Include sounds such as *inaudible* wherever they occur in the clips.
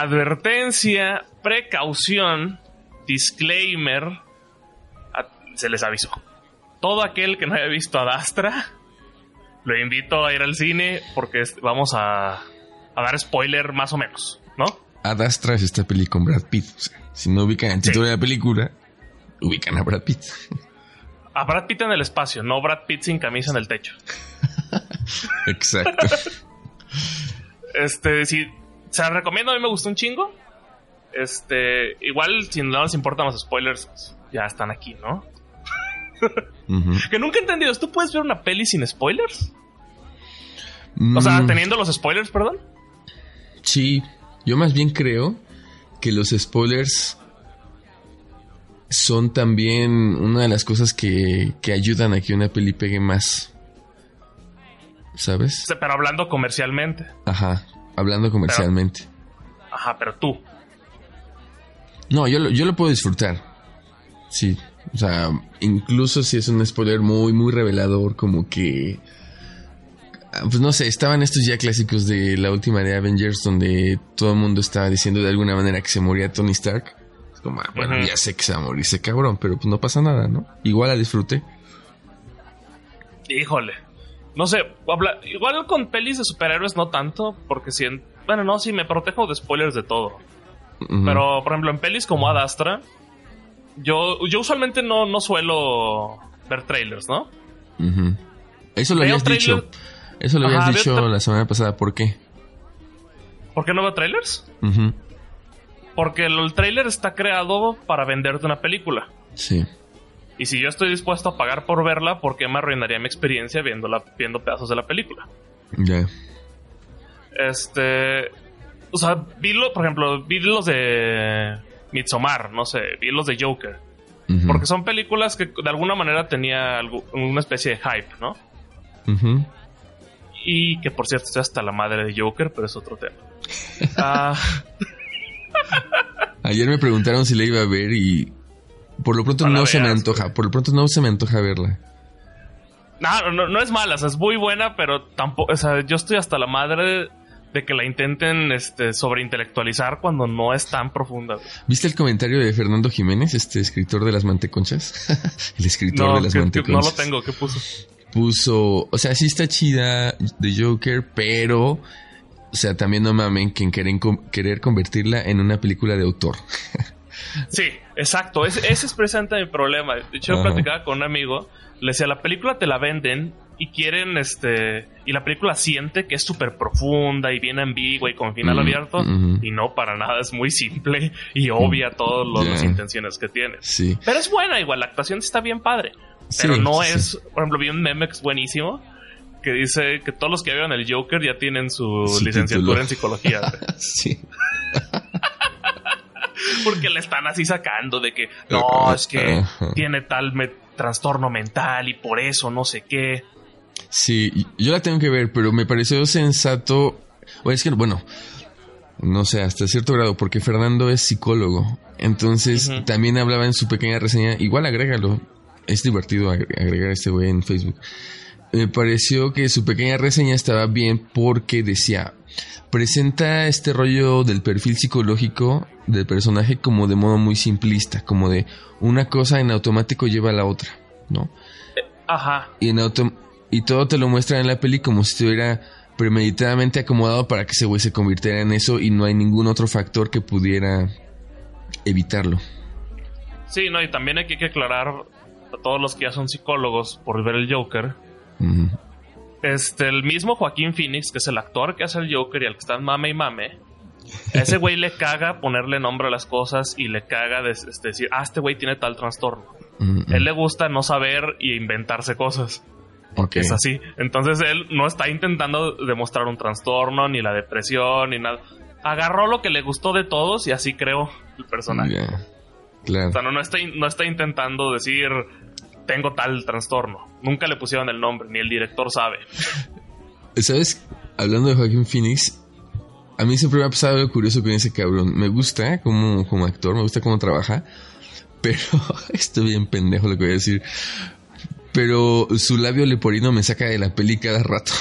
advertencia, precaución, disclaimer, se les avisó. Todo aquel que no haya visto a Dastra, lo invito a ir al cine porque vamos a, a dar spoiler más o menos, ¿no? Ad Astra es esta peli con Brad Pitt. O sea, si no ubican el título de la película, ubican a Brad Pitt. A Brad Pitt en el espacio, no Brad Pitt sin camisa en el techo. *laughs* Exacto. Este, si se la recomiendo, a mí me gustó un chingo. Este, igual si no les importan los spoilers, pues, ya están aquí, ¿no? *laughs* Que nunca he entendido, ¿tú puedes ver una peli sin spoilers? O sea, Mm, teniendo los spoilers, perdón. Sí, yo más bien creo que los spoilers son también una de las cosas que, que ayudan a que una peli pegue más. ¿Sabes? Pero hablando comercialmente. Ajá, hablando comercialmente. Ajá, pero tú. No, yo lo, yo lo puedo disfrutar. Sí. O sea, incluso si es un spoiler muy, muy revelador, como que. ah, Pues no sé, estaban estos ya clásicos de la última de Avengers, donde todo el mundo estaba diciendo de alguna manera que se moría Tony Stark. Es como, ah, bueno, ya sé que se va a morir ese cabrón, pero pues no pasa nada, ¿no? Igual la disfruté. Híjole. No sé, igual con pelis de superhéroes no tanto, porque si en- bueno, no, sí me protejo de spoilers de todo. Pero, por ejemplo, en pelis como Ad Astra, yo, yo usualmente no, no suelo ver trailers, ¿no? Eso lo habías dicho. Eso lo habías Ajá, dicho la semana pasada. ¿Por qué? ¿Por qué no veo trailers? Porque el, el trailer está creado para venderte una película. Sí. Y si yo estoy dispuesto a pagar por verla, ¿por qué me arruinaría mi experiencia viéndola, viendo pedazos de la película? Ya. Este. O sea, vi lo, por ejemplo, vi los de Midsommar, no sé, vi los de Joker. Porque son películas que de alguna manera tenía algo- una especie de hype, ¿no? Y que por cierto estoy hasta la madre de Joker, pero es otro tema. *laughs* Ah, Ayer me preguntaron si la iba a ver y por lo pronto No se me antoja. Por lo pronto no se me antoja verla. no, no, no es mala, o sea, es muy buena, pero tampoco, o sea, yo estoy hasta la madre de que la intenten este, sobreintelectualizar cuando no es tan profunda. ¿Viste el comentario de Fernando Jiménez, este escritor de las manteconchas? *laughs* el escritor No, de las que- que no manteconchas. lo tengo, ¿qué puso? Puso, o sea, sí está chida de Joker, pero, o sea, también no mamen que en querer, querer convertirla en una película de autor. *laughs* Sí, exacto. Ese, ese es precisamente mi problema. De hecho, yo Ajá. platicaba con un amigo. Le decía, la película te la venden y quieren, este... Y la película siente que es súper profunda y bien ambigua y con final Mm, abierto. Y no, para nada. Es muy simple y obvia todas los- las intenciones que tiene. Sí. Pero es buena igual. La actuación está bien padre. Sí, Pero no sí. es... Por ejemplo, vi un meme que es buenísimo. Que dice que todos los que vieron el Joker ya tienen su, licenciatura título. en psicología. *laughs* Sí. *laughs* Porque le están así sacando de que no, es que tiene tal me- trastorno mental y por eso no sé qué. Sí, yo la tengo que ver, pero me pareció sensato. O es que, bueno, no sé, hasta cierto grado, porque Fernando es psicólogo. Entonces, también hablaba en su pequeña reseña. Igual agrégalo. Es divertido agre- agregar a este güey en Facebook. Me pareció que su pequeña reseña estaba bien porque decía. Presenta este rollo del perfil psicológico del personaje como de modo muy simplista, como de una cosa en automático lleva a la otra, ¿no? Ajá. y en auto y todo te lo muestra en la peli como si estuviera premeditadamente acomodado para que ese güey se convirtiera en eso y no hay ningún otro factor que pudiera evitarlo. Sí, no, y también hay que aclarar a todos los que ya son psicólogos por ver el Joker. Este, el mismo Joaquín Phoenix, que es el actor que hace el Joker y al que está en mame y mame. A ese güey le caga ponerle nombre a las cosas y le caga este, decir, ah, este güey tiene tal trastorno. Él le gusta no saber y inventarse cosas. Ok. Es así. Entonces él no está intentando demostrar un trastorno, ni la depresión, ni nada. Agarró lo que le gustó de todos y así creó el personaje. Claro. O sea, no, no, está, no está intentando decir tengo tal trastorno. Nunca le pusieron el nombre, ni el director sabe. *laughs* ¿Sabes? Hablando de Joaquín Phoenix, a mí siempre me ha pasado algo curioso con ese cabrón. Me gusta como, como actor, me gusta cómo trabaja, *laughs* pero *laughs* estoy bien pendejo lo que voy a decir. Pero su labio leporino me saca de la peli cada rato.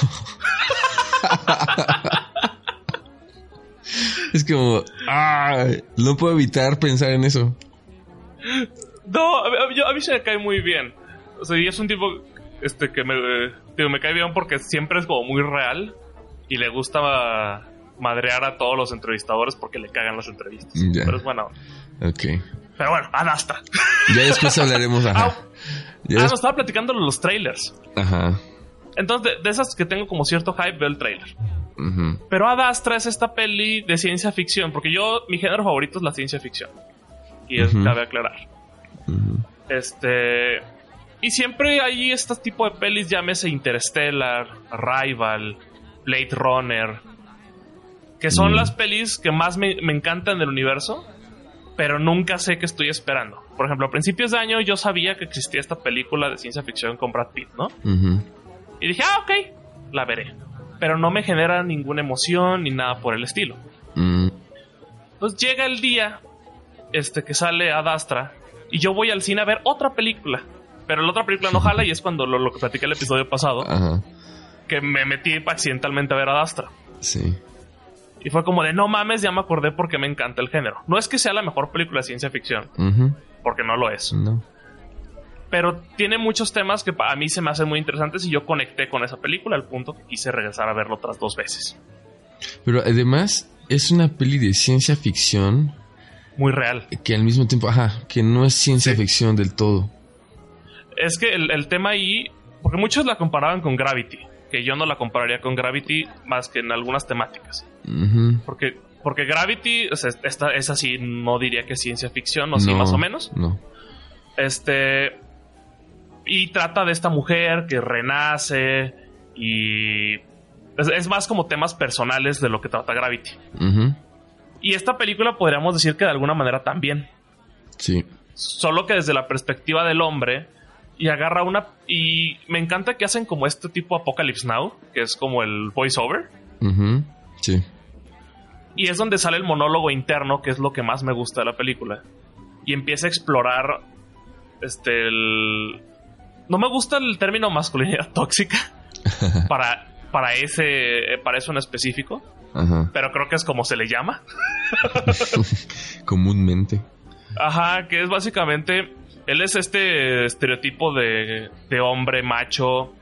es como, ah, no puedo evitar pensar en eso. No, a, mí- a mí se me cae muy bien. O sea, y es un tipo este que me, cae bien porque siempre es como muy real y le gusta madrear a todos los entrevistadores porque le cagan las entrevistas. Ya. Pero es bueno. Ok. Pero bueno, Adastra. Ya después hablaremos, Ah, ajá. Ya ah, no, estaba platicando los trailers. Ajá. Entonces, de, de esas que tengo como cierto hype, veo el trailer. Pero Adastra es esta peli de ciencia ficción, porque yo, mi género favorito es la ciencia ficción. Y es, Ujú. cabe aclarar. Este. Y siempre hay este tipo de pelis, llámese Interstellar, Rival, Blade Runner, que son Mm. las pelis que más me, me encantan del universo, pero nunca sé qué estoy esperando. Por ejemplo, a principios de año yo sabía que existía esta película de ciencia ficción con Brad Pitt, ¿no? Y dije, ah, ok, la veré. Pero no me genera ninguna emoción ni nada por el estilo. Mm, Entonces llega el día este, que sale Adastra y yo voy al cine a ver otra película. Pero la otra película no jala y es cuando lo, lo que platiqué el episodio pasado, Ajá. que me metí accidentalmente a ver Adastra. Sí. Y fue como de no mames, ya me acordé porque me encanta el género. No es que sea la mejor película de ciencia ficción, Ujú. porque no lo es. No. Pero tiene muchos temas que a mí se me hacen muy interesantes y yo conecté con esa película al punto que quise regresar a verlo otras dos veces. Pero además es una peli de ciencia ficción Muy real. que al mismo tiempo, ajá, que no es ciencia Sí. ficción del todo. Es que el, el tema ahí, porque muchos la comparaban con Gravity, que yo no la compararía con Gravity más que en algunas temáticas. Porque, porque Gravity, o sea, esta, es así, no diría que es ciencia ficción, o sí, No, más o menos. No. Este. Y trata de esta mujer que renace y. Es, es más como temas personales de lo que trata Gravity. Ujú. Y esta película podríamos decir que de alguna manera también. Sí. Solo que desde la perspectiva del hombre. Y agarra una. Y me encanta que hacen como este tipo Apocalypse Now, que es como el voiceover. Ujú. Sí. Y es donde sale el monólogo interno, que es lo que más me gusta de la película. Y empieza a explorar. Este. El... No me gusta el término masculinidad *laughs* tóxica. *laughs* para, para ese. Para eso en específico. Ajá. Pero creo que es como se le llama. *laughs* Comúnmente. Ajá, que es básicamente. Él es este estereotipo de, de hombre macho.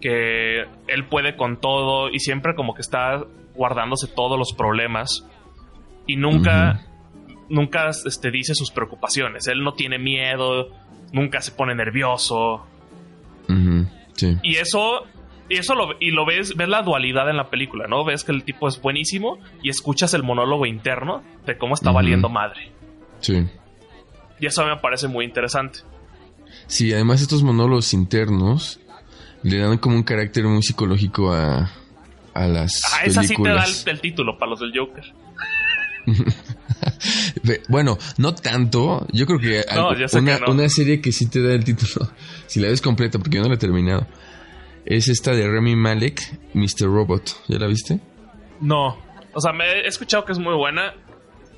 Que él puede con todo. Y siempre como que está guardándose todos los problemas. Y nunca. Nunca este, dice sus preocupaciones. Él no tiene miedo. Nunca se pone nervioso. Sí. Y eso. Y eso lo, y lo ves, ves la dualidad en la película, ¿no? Ves que el tipo es buenísimo y escuchas el monólogo interno de cómo está valiendo madre. Sí. Y eso me parece muy interesante. Sí, además estos monólogos internos le dan como un carácter muy psicológico a, a las Ah, esa sí te da el, el título para los del Joker. *laughs* Bueno, no tanto. Yo creo que No, algo- una, que no. una serie que sí te da el título, *laughs* si la ves completa, porque yo no la he terminado, es esta de Remy Malek, Mr. Robot. ¿Ya la viste? No. O sea, me he escuchado que es muy buena,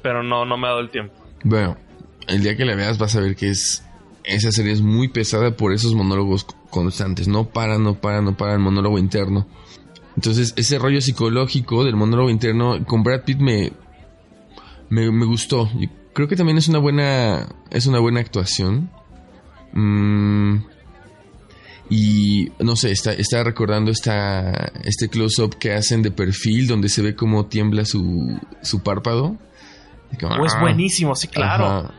pero no, no me ha dado el tiempo. Bueno, el día que la veas vas a ver que es esa serie es muy pesada por esos monólogos constantes. No para, no para, no para el monólogo interno. Entonces, ese rollo psicológico del monólogo interno con Brad Pitt me, me, me gustó. Y creo que también es una buena, es una buena actuación. Mm, y no sé, está, está recordando esta, este close-up que hacen de perfil donde se ve cómo tiembla su, su párpado. Como, O es ah, buenísimo, sí, claro. Ajá.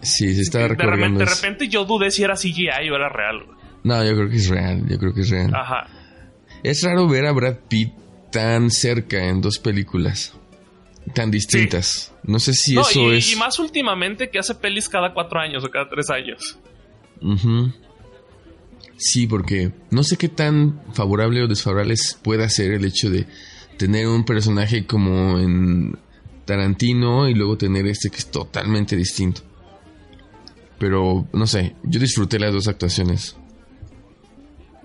Sí, se está de, recordando. repente, de repente yo dudé si era CGI o era real. No, yo creo que es real, yo creo que es real. Ajá. Es raro ver a Brad Pitt tan cerca en dos películas. Tan distintas. No sé si No, eso y, es. y más últimamente que hace pelis cada cuatro años o cada tres años. Ujú. Sí, porque no sé qué tan favorable o desfavorable pueda ser el hecho de tener un personaje como en Tarantino y luego tener este que es totalmente distinto. Pero no sé, yo disfruté las dos actuaciones.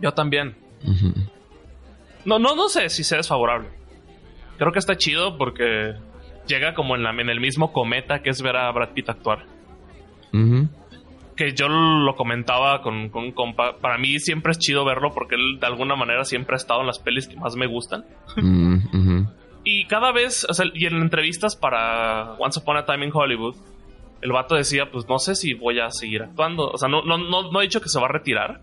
Yo también. No, no, no sé si sea desfavorable. Creo que está chido porque llega como en, la, en el mismo cometa que es ver a Brad Pitt actuar. Que yo lo comentaba con, con un compa. Para mí siempre es chido verlo porque él de alguna manera siempre ha estado en las pelis que más me gustan. Mm. Y cada vez, o sea, y en entrevistas para Once Upon a Time in Hollywood, el vato decía, pues no sé si voy a seguir actuando. O sea, no, no, no, no ha dicho que se va a retirar,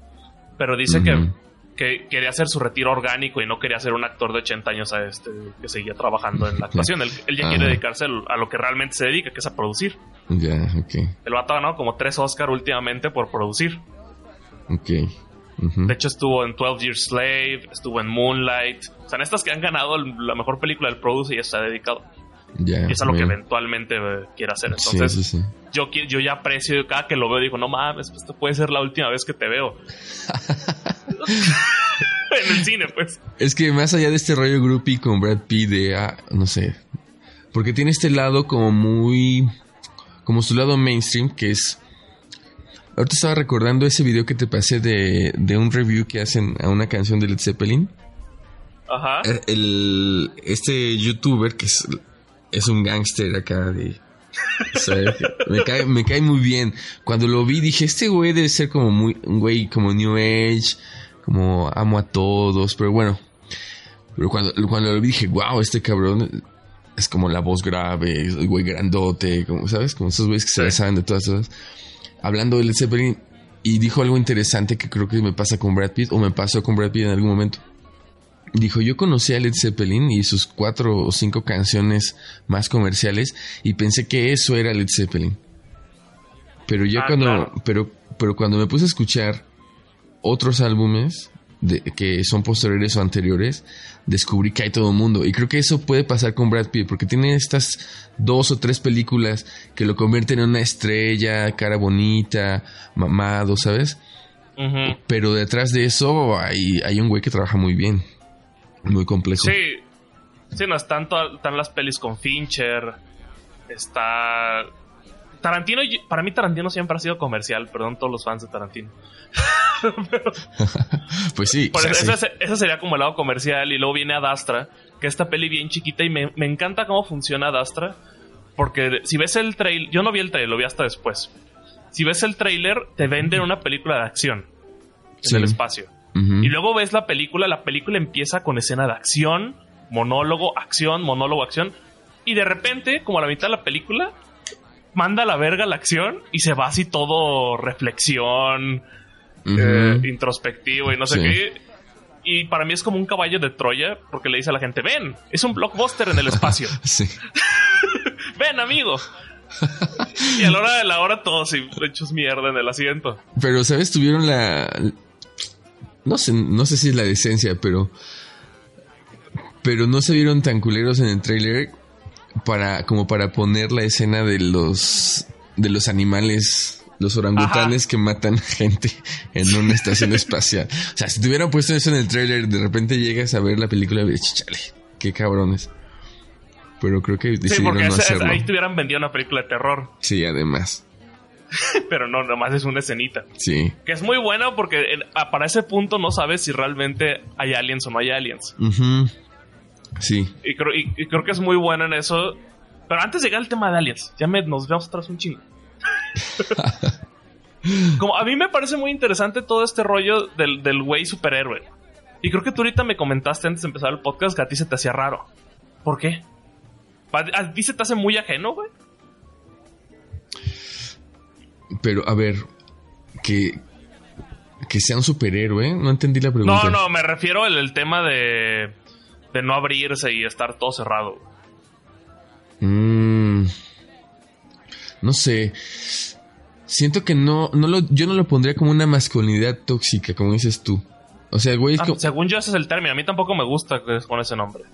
pero dice que quería hacer su retiro orgánico y no quería ser un actor de 80 años a este, que seguía trabajando en la actuación. Él, él ya quiere dedicarse al- a lo que realmente se dedica, que es a producir. Ya, ok. El vato ha ganado como tres Oscar últimamente por producir. Ok. De hecho, estuvo en 12 Years Slave, estuvo en Moonlight. O sea, en estas que han ganado el- la mejor película del produce y ya se ha dedicado. Ya. Y es a lo que eventualmente eh, quiere hacer. Entonces, sí, sí. Yo, yo ya aprecio, cada que lo veo, digo, no mames, pues, esto puede ser la última vez que te veo. *laughs* en el cine, pues. Es que más allá de este rollo groupie con Brad Pitt de, ah, no sé, porque tiene este lado como muy, como su lado mainstream, que es... Ahorita estaba recordando ese video que te pasé de, de un review que hacen a una canción de Led Zeppelin. Ajá. Eh, El, este youtuber que es, es un gángster acá de... Me cae, me cae muy bien. Cuando lo vi dije, este güey debe ser como muy, un güey como New Age, como amo a todos, pero bueno. Pero cuando, cuando lo vi dije, wow, este cabrón es como la voz grave, el güey grandote, como, ¿sabes? Como esos güeyes que se Sí. la saben de todas cosas. Hablando de Led Zeppelin, y dijo algo interesante que creo que me pasa con Brad Pitt, o me pasó con Brad Pitt en algún momento. Dijo, yo conocí a Led Zeppelin y sus cuatro o cinco canciones más comerciales y pensé que eso era Led Zeppelin. Pero yo Ah, cuando, claro. pero, pero cuando me puse a escuchar otros álbumes de, que son posteriores o anteriores, descubrí que hay todo el mundo. Y creo que eso puede pasar con Brad Pitt, porque tiene estas dos o tres películas que lo convierten en una estrella, cara bonita, mamado, ¿sabes? Pero detrás de eso hay, hay un güey que trabaja muy bien. Muy complejo. Sí. Sí, no, están, to- están las pelis con Fincher. Está. Tarantino, para mí Tarantino siempre ha sido comercial, perdón todos los fans de Tarantino. *laughs* *laughs* Pues sí. Por eso, sí. ese, ese sería como el lado comercial y luego viene Adastra, que esta peli bien chiquita y me, me encanta cómo funciona Adastra, porque si ves el trailer, yo no vi el trailer, lo vi hasta después. Si ves el trailer, te venden una película de acción en Sí. el espacio. Y luego ves la película, la película empieza con escena de acción, monólogo, acción, monólogo, acción. Y de repente, como a la mitad de la película, manda a la verga la acción y se va así todo reflexión, eh, introspectivo y no sé Sí. qué. Y para mí es como un caballo de Troya, porque le dice a la gente, ven, es un blockbuster en el espacio. *laughs* Sí. *laughs* ven, amigo. y a la hora de la hora todos hechos mierda en el asiento. Pero, ¿sabes? Tuvieron la. No sé, no sé si es la decencia, pero. Pero no se vieron tan culeros en el trailer para, como para poner la escena de los. de los animales. Los orangutanes que matan gente en una estación *laughs* espacial. O sea, si te hubieran puesto eso en el trailer, de repente llegas a ver la película y dices, chale, qué cabrones. Pero creo que Sí, decidieron porque no ese- hacerlo. ahí te hubieran vendido una película de terror, Sí, además. *laughs* pero no, nomás es una escenita. Sí. Que es muy bueno porque para ese punto no sabes si realmente hay aliens o no hay aliens. Sí. Y creo, y- y creo que es muy bueno en eso. Pero antes de llegar al tema de aliens, ya me, nos vemos atrás un chingo. *laughs* Como a mí me parece muy interesante todo este rollo del, del güey superhéroe. Y creo que tú ahorita me comentaste antes de empezar el podcast que a ti se te hacía raro. ¿Por qué? ¿A, a ti se te hace muy ajeno, güey? Pero, a ver, que, que sea un superhéroe, no entendí la pregunta. No, no, me refiero al el tema de, de no abrirse y estar todo cerrado. Mm, no sé. Siento que no, no lo, yo no lo pondría como una masculinidad tóxica, como dices tú. O sea, el güey es, Ah, como, según yo ese es el término. A mí tampoco me gusta que con ese nombre.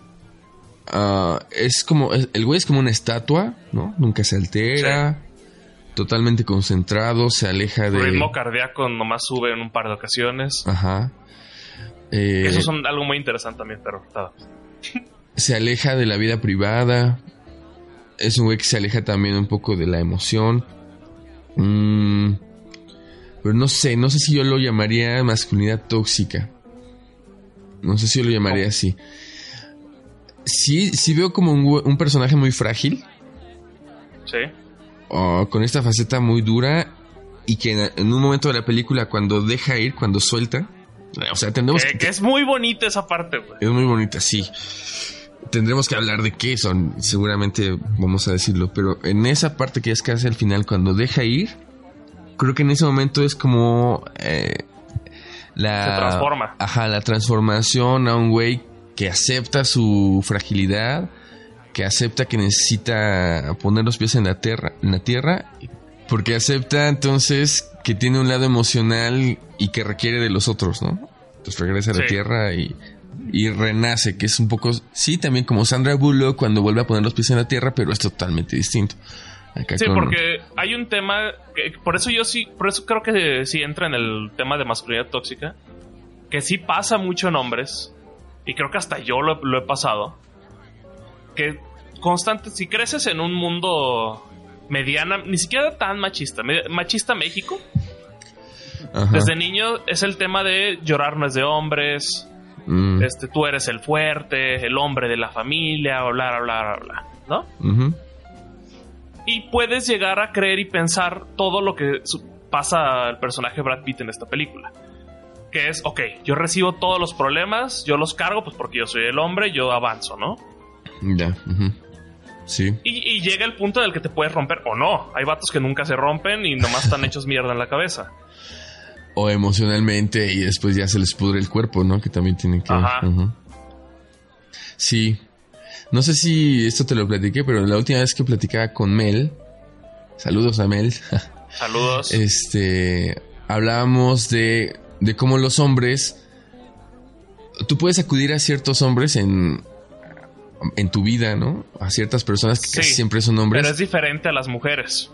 ah, es como, el güey es como una estatua, ¿no? Nunca se altera, totalmente concentrado, se aleja de... ritmo cardíaco nomás sube en un par de ocasiones. Ajá. Eh, Eso es algo muy interesante también, pero *laughs* se aleja de la vida privada. Es un güey que se aleja también un poco de la emoción. Mm, pero no sé, no sé si yo lo llamaría masculinidad tóxica. No sé si yo lo llamaría así. Sí, sí veo como un personaje muy frágil, Sí. O con esta faceta muy dura, y que en, en un momento de la película, cuando deja ir, cuando suelta, o sea, tenemos Que, que es muy bonita esa parte, güey. Es muy bonita, sí. tendremos que hablar de qué son, seguramente vamos a decirlo, pero en esa parte que es casi al final, cuando deja ir, creo que en ese momento es como eh, la... Se transforma. Ajá, la transformación a un güey que acepta su fragilidad, que acepta que necesita poner los pies en la tierra, en la tierra, porque acepta entonces que tiene un lado emocional y que requiere de los otros, ¿no? Entonces regresa a la Sí. tierra y, y renace, que es un poco, sí, también como Sandra Bullock cuando vuelve a poner los pies en la tierra, pero es totalmente distinto. Acá Sí, con- porque hay un tema, que, por eso yo sí, por eso creo que sí entra en el tema de masculinidad tóxica, que sí pasa mucho en hombres, y creo que hasta yo lo, lo he pasado, que constante, si creces en un mundo mediana, ni siquiera tan machista, machista México, Ajá. desde niño es el tema de llorar no es de hombres, Mm, este, tú eres el fuerte, el hombre de la familia, bla, bla, bla, bla, bla, ¿no? Y puedes llegar a creer y pensar todo lo que pasa al personaje Brad Pitt en esta película. Que es, ok, yo recibo todos los problemas, yo los cargo, pues porque yo soy el hombre, yo avanzo, ¿no? Ya. Sí. Y, y llega el punto en el que te puedes romper, o no. Hay vatos que nunca se rompen y nomás están *laughs* hechos mierda en la cabeza. O emocionalmente y después ya se les pudre el cuerpo, ¿no? Que también tienen que... Ajá. Sí. No sé si esto te lo platiqué, pero la última vez que platicaba con Mel, saludos a Mel, *laughs* Saludos. este, hablábamos de, de cómo los hombres, tú puedes acudir a ciertos hombres en, en tu vida, ¿no? A ciertas personas que Sí, casi siempre son hombres. Pero es diferente a las mujeres.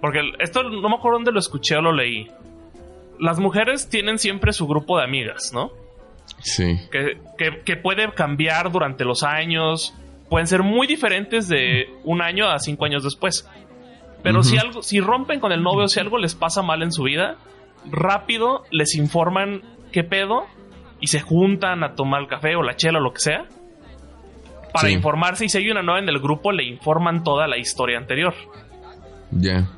Porque esto no me acuerdo dónde lo escuché o lo leí. Las mujeres tienen siempre su grupo de amigas, ¿no? Sí. que, que- que puede cambiar durante los años. Pueden ser muy diferentes de un año a cinco años después. Pero si algo, si rompen con el novio, si algo les pasa mal en su vida, rápido les informan qué pedo y se juntan a tomar el café o la chela o lo que sea. Para Sí. informarse y si hay una nueva en el grupo le informan toda la historia anterior. Ya.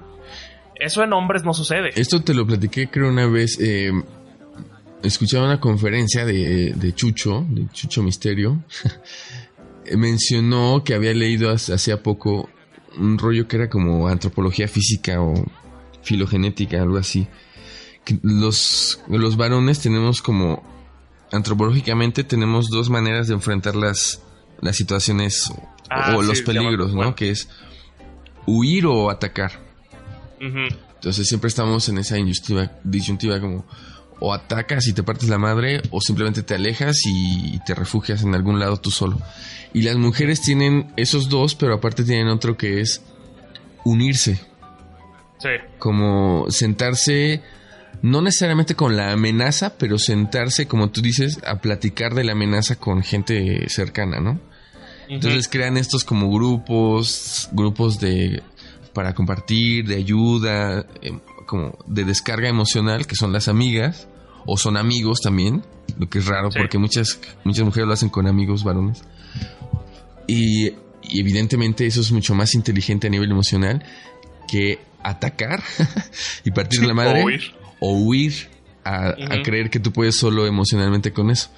Eso en hombres no sucede. Esto te lo platiqué creo una vez. eh, escuchaba una conferencia de, de Chucho, de Chucho Misterio. *laughs* Mencionó que había leído hace, hacía poco un rollo que era como antropología física o filogenética, algo así. Que los, los varones tenemos como, antropológicamente tenemos dos maneras de enfrentar las, las situaciones o, Ah, o sí, los peligros, ¿no? Que es huir o atacar. Entonces siempre estamos en esa disyuntiva, disyuntiva como o atacas y te partes la madre o simplemente te alejas y, te refugias en algún lado tú solo. Y las mujeres tienen esos dos, pero aparte tienen otro que es unirse, Sí. como sentarse, no necesariamente con la amenaza, pero sentarse, como tú dices, a platicar de la amenaza con gente cercana, ¿no? Entonces crean estos como grupos, grupos de para compartir, de ayuda, em, como de descarga emocional, que son las amigas, o son amigos también, lo que es raro Sí. porque muchas, muchas mujeres lo hacen con amigos varones. Y, y evidentemente eso es mucho más inteligente a nivel emocional que atacar *laughs* y partir Sí, la *laughs* madre o huir. a, creer que tú puedes solo emocionalmente con eso.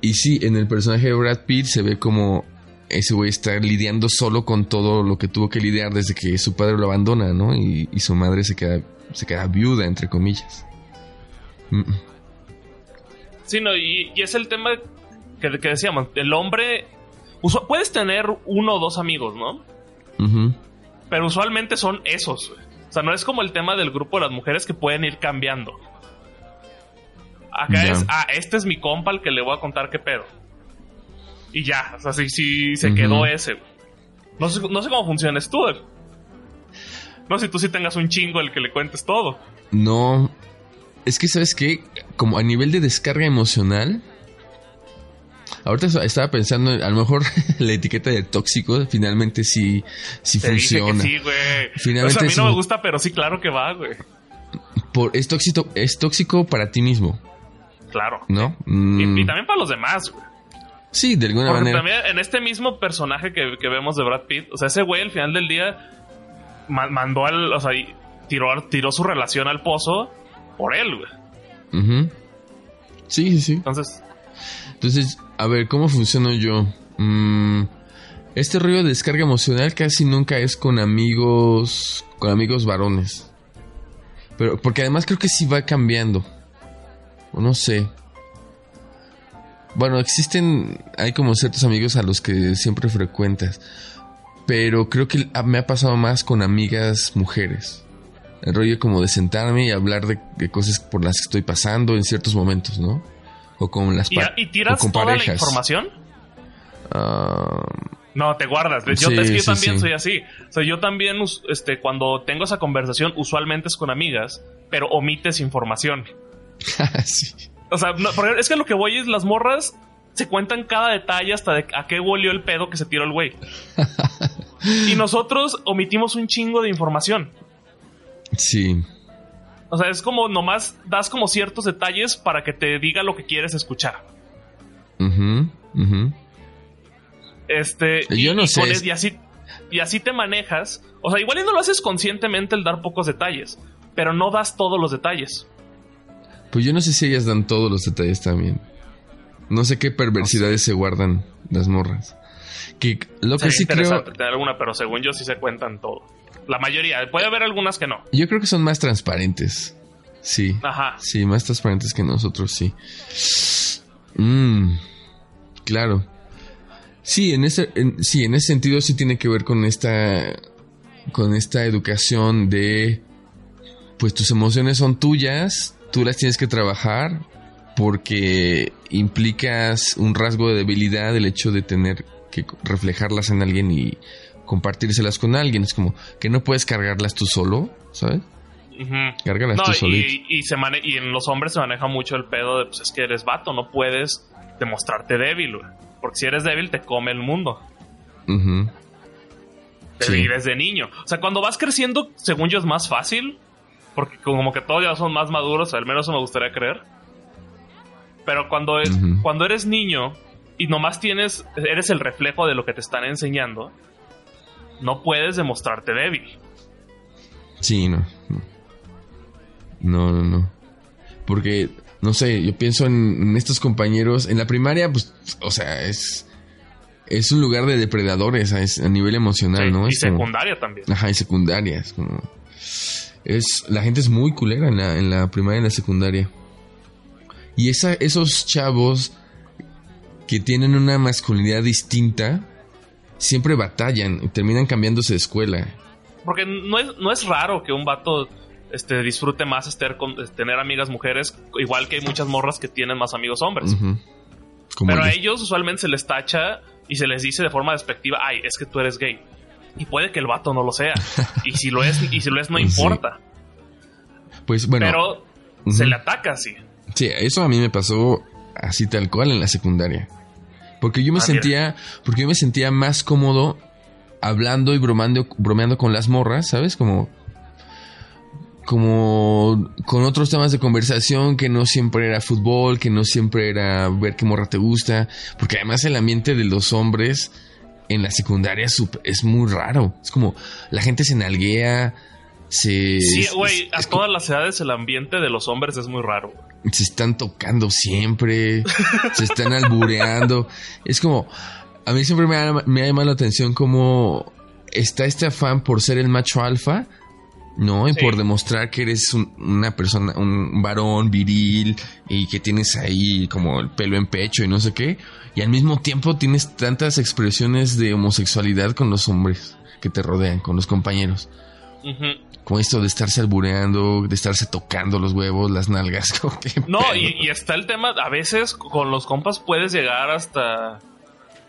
Y sí, en el personaje de Brad Pitt se ve como ese güey está lidiando solo con todo lo que tuvo que lidiar desde que su padre lo abandona, ¿no? Y, y su madre se queda, se queda viuda, entre comillas. Mm, Sí, no, y, y es el tema que, que decíamos, el hombre... puedes tener uno o dos amigos, ¿no? Pero usualmente son esos. O sea, no es como el tema del grupo de las mujeres que pueden ir cambiando. Acá es, ah, este es mi compa al que le voy a contar qué pedo. Y ya, o sea, sí, sí se quedó ese. No sé, no sé cómo funciones tú. güey. No sé si tú sí tengas un chingo al que le cuentes todo. No. Es que, ¿sabes qué? Como a nivel de descarga emocional. Ahorita estaba pensando, en- a lo mejor *laughs* la etiqueta de tóxico finalmente sí, sí Te dije que funciona. sí, güey. Finalmente o sea, a mí no me gusta, pero sí, claro que va, güey. Por, es, tóxico, es tóxico para ti mismo, Claro. ¿no? Y, Mm, y también para los demás, güey. sí, de alguna Porque manera. también en este mismo personaje que, que vemos de Brad Pitt, o sea, ese güey al final del día ma- mandó al, o sea, tiró, tiró su relación al pozo por él, güey. Ujú. Sí, sí, sí. Entonces, Entonces, a ver, ¿cómo funciono yo? Mm, este rollo de descarga emocional casi nunca es con amigos, con amigos varones. Pero, porque además creo que sí va cambiando. O no sé. Bueno, existen, hay como ciertos amigos a los que siempre frecuentas. Pero creo que me ha pasado más con amigas mujeres. El rollo como de sentarme y hablar de, cosas por las que estoy pasando en ciertos momentos, ¿no? O con las ¿Y, ¿y tiras toda la información? Ah, no, te guardas. Yo, es que yo también soy así. O sea, yo también, este, cuando tengo esa conversación, usualmente es con amigas, pero omites información. *laughs* sí. O sea, es que lo que voy es las morras se cuentan cada detalle hasta de a qué volvió el pedo que se tiró el güey. *laughs* y nosotros omitimos un chingo de información. Sí. O sea, es como nomás das como ciertos detalles para que te diga lo que quieres escuchar. Este. Yo no sé. y, así, y así te manejas. O sea, igual y no lo haces conscientemente el dar pocos detalles, pero no das todos los detalles. Pues yo no sé si ellas dan todos los detalles también. No sé qué perversidades se guardan las morras. Que lo que sí creo. alguna, pero según yo sí se cuentan todo. La mayoría. Puede haber algunas que no. Yo creo que son más transparentes. Sí. Ajá. Sí, más transparentes que nosotros, sí. Mmm. Claro. Sí, en ese, sí, en ese sentido sí tiene que ver con esta. Con esta educación de. Pues tus emociones son tuyas, tú las tienes que trabajar, porque implicas un rasgo de debilidad el hecho de tener que reflejarlas en alguien y compartírselas con alguien. Es como que no puedes cargarlas tú solo, ¿sabes? Cárgalas tú solito. Y, se y en los hombres se maneja mucho el pedo de, pues es que eres vato, no puedes demostrarte débil, Porque si eres débil te come el mundo. Uh desde niño. O sea, cuando vas creciendo, según yo es más fácil. Porque como que todos ya son más maduros, al menos eso me gustaría creer. Pero cuando, es, cuando eres niño y nomás tienes, eres el reflejo de lo que te están enseñando, no puedes demostrarte débil. Sí, no. No, no, no. Porque, no sé, yo pienso en, estos compañeros. En la primaria, pues, o sea, es. Es un lugar de depredadores a, nivel emocional, ¿no? Y secundaria también. Ajá, y secundaria. Es como. Es, la gente es muy culera en la, en la primaria y en la secundaria. Y esa, esos chavos que tienen una masculinidad distinta, siempre batallan y terminan cambiándose de escuela. Porque no es, no es raro que un vato este, disfrute más estar con, tener amigas mujeres, igual que hay muchas morras que tienen más amigos hombres. Pero a ellos usualmente se les tacha y se les dice de forma despectiva, ay, es que tú eres gay. Y puede que el vato no lo sea. *laughs* y si lo es, y si lo es, no importa. Pues bueno. Pero se le ataca así. Sí, eso a mí me pasó así tal cual en la secundaria. Porque yo me ah, sentía, porque yo me sentía más cómodo hablando y bromando, bromeando con las morras, ¿sabes? Como como con otros temas de conversación que no siempre era fútbol, que no siempre era ver qué morra te gusta, porque además el ambiente de los hombres en la secundaria es, muy raro. Es como la gente se nalguea, se... Sí, güey, a todas las edades el ambiente de los hombres es muy raro se están tocando siempre, se están albureando. *laughs* Es como, a mí siempre me ha, me llamado la atención como está este afán por ser el macho alfa, ¿no? Y por demostrar que eres una persona, un varón viril y que tienes ahí como el pelo en pecho y no sé qué. Y al mismo tiempo tienes tantas expresiones de homosexualidad con los hombres que te rodean, con los compañeros como esto de estarse albureando, de estarse tocando los huevos, las nalgas. *laughs* no, y, está el tema, a veces con los compas puedes llegar hasta...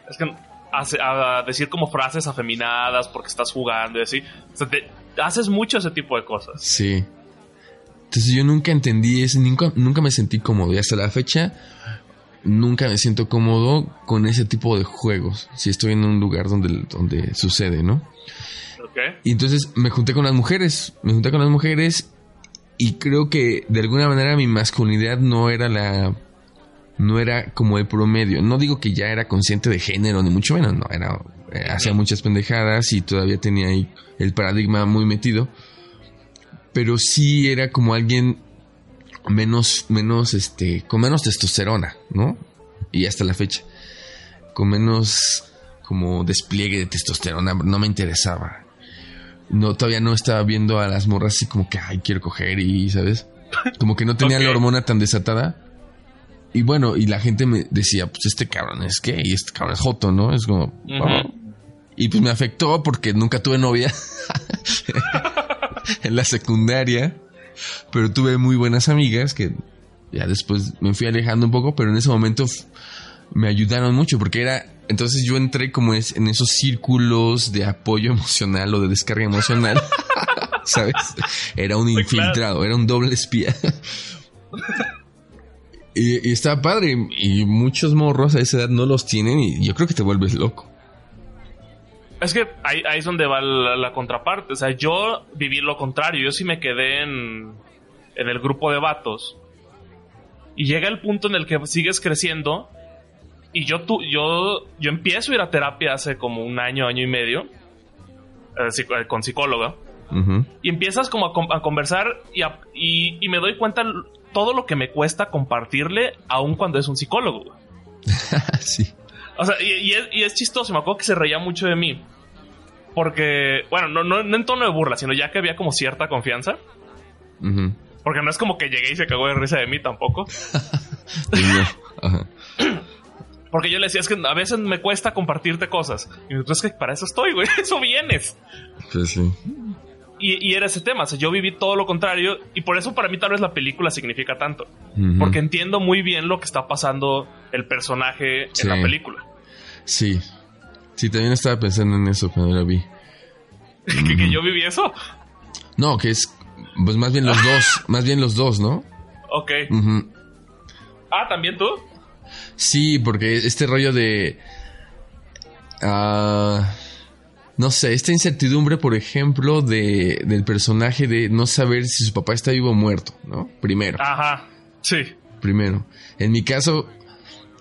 Es que a, decir como frases afeminadas porque estás jugando y así. haces mucho ese tipo de cosas. Sí. Entonces yo nunca entendí eso, nunca, nunca me sentí cómodo. Y hasta la fecha nunca me siento cómodo con ese tipo de juegos. Si estoy en un lugar donde, donde sucede, ¿no? Y entonces me junté con las mujeres, me junté con las mujeres y creo que de alguna manera mi masculinidad no era la no era como el promedio. No digo que ya era consciente de género ni mucho menos, no, era eh, hacía muchas pendejadas y todavía tenía ahí el paradigma muy metido. Pero sí era como alguien menos menos este con menos testosterona, ¿no? Y hasta la fecha. con menos como despliegue de testosterona, no me interesaba. No, todavía no estaba viendo a las morras así como que, ay, quiero coger y, ¿sabes? Como que no tenía la hormona tan desatada. Y bueno, y la gente me decía, pues este cabrón es gay, este cabrón es joto, ¿no? Es como... Y pues me afectó porque nunca tuve novia *laughs* en la secundaria, pero tuve muy buenas amigas que ya después me fui alejando un poco, pero en ese momento me ayudaron mucho porque era entonces yo entré como es, en esos círculos de apoyo *laughs* emocional o de descarga emocional. *laughs* ¿Sabes? Era un infiltrado, era un doble espía. y, estaba padre. Y muchos morros a esa edad no los tienen y yo creo que te vuelves loco. Es que ahí, es donde va la, contraparte. O sea, yo viví lo contrario. Yo sí me quedé en, en el grupo de vatos. Y llega el punto en el que sigues creciendo y yo, tu, yo, yo empiezo a ir a terapia hace como un año, año y medio, eh, eh, con psicóloga. Y empiezas como a, conversar y, y, me doy cuenta todo lo que me cuesta compartirle, aun cuando es un psicólogo. *laughs* sí. O sea, y, es, chistoso, me acuerdo que se reía mucho de mí. Porque, bueno, no, no, en tono de burla, sino ya que había como cierta confianza. Porque no es como que llegué y se cagó de risa de mí tampoco. *laughs* Ajá. *clears throat* Porque yo le decía, es que a veces me cuesta compartirte cosas. Y entonces, es que para eso estoy, güey. *laughs* Eso vienes. Pues sí. Y, era ese tema. O sea, yo viví todo lo contrario. Y por eso para mí tal vez la película significa tanto. Porque entiendo muy bien lo que está pasando el personaje en la película. Sí. Sí, también estaba pensando en eso cuando la vi. *laughs* ¿Que, yo viví eso? No, que es. Pues más bien los dos. *laughs* Más bien los dos, ¿no? Ok. Ah, ¿también tú? Sí, porque este rollo de... Ah, no sé, esta incertidumbre, por ejemplo, de, del personaje de no saber si su papá está vivo o muerto, ¿no? Primero. Ajá, sí. Primero. En mi caso,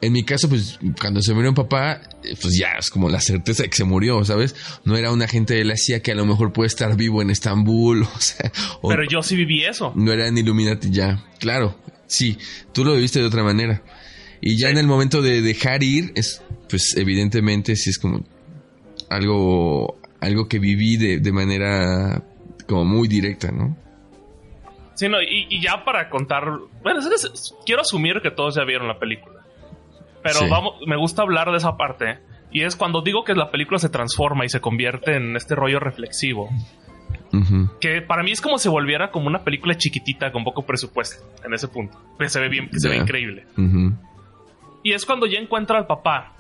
en mi caso, pues cuando se murió un papá, pues ya es como la certeza de que se murió, ¿sabes? No era un agente de la CIA que a lo mejor puede estar vivo en Estambul, *laughs* o sea. Pero yo sí viví eso. No era en Illuminati ya, claro. Sí, tú lo viviste de otra manera. Y ya en el momento de dejar ir, es, pues evidentemente sí es como algo, algo que viví de, manera como muy directa, ¿no? Sí, no, y, ya para contar, bueno, quiero asumir que todos ya vieron la película. Pero vamos, me gusta hablar de esa parte. Y es cuando digo que la película se transforma y se convierte en este rollo reflexivo. Que para mí es como si volviera como una película chiquitita con poco presupuesto en ese punto. Que se ve bien, que se ve increíble. Y es cuando ya encuentra al papá.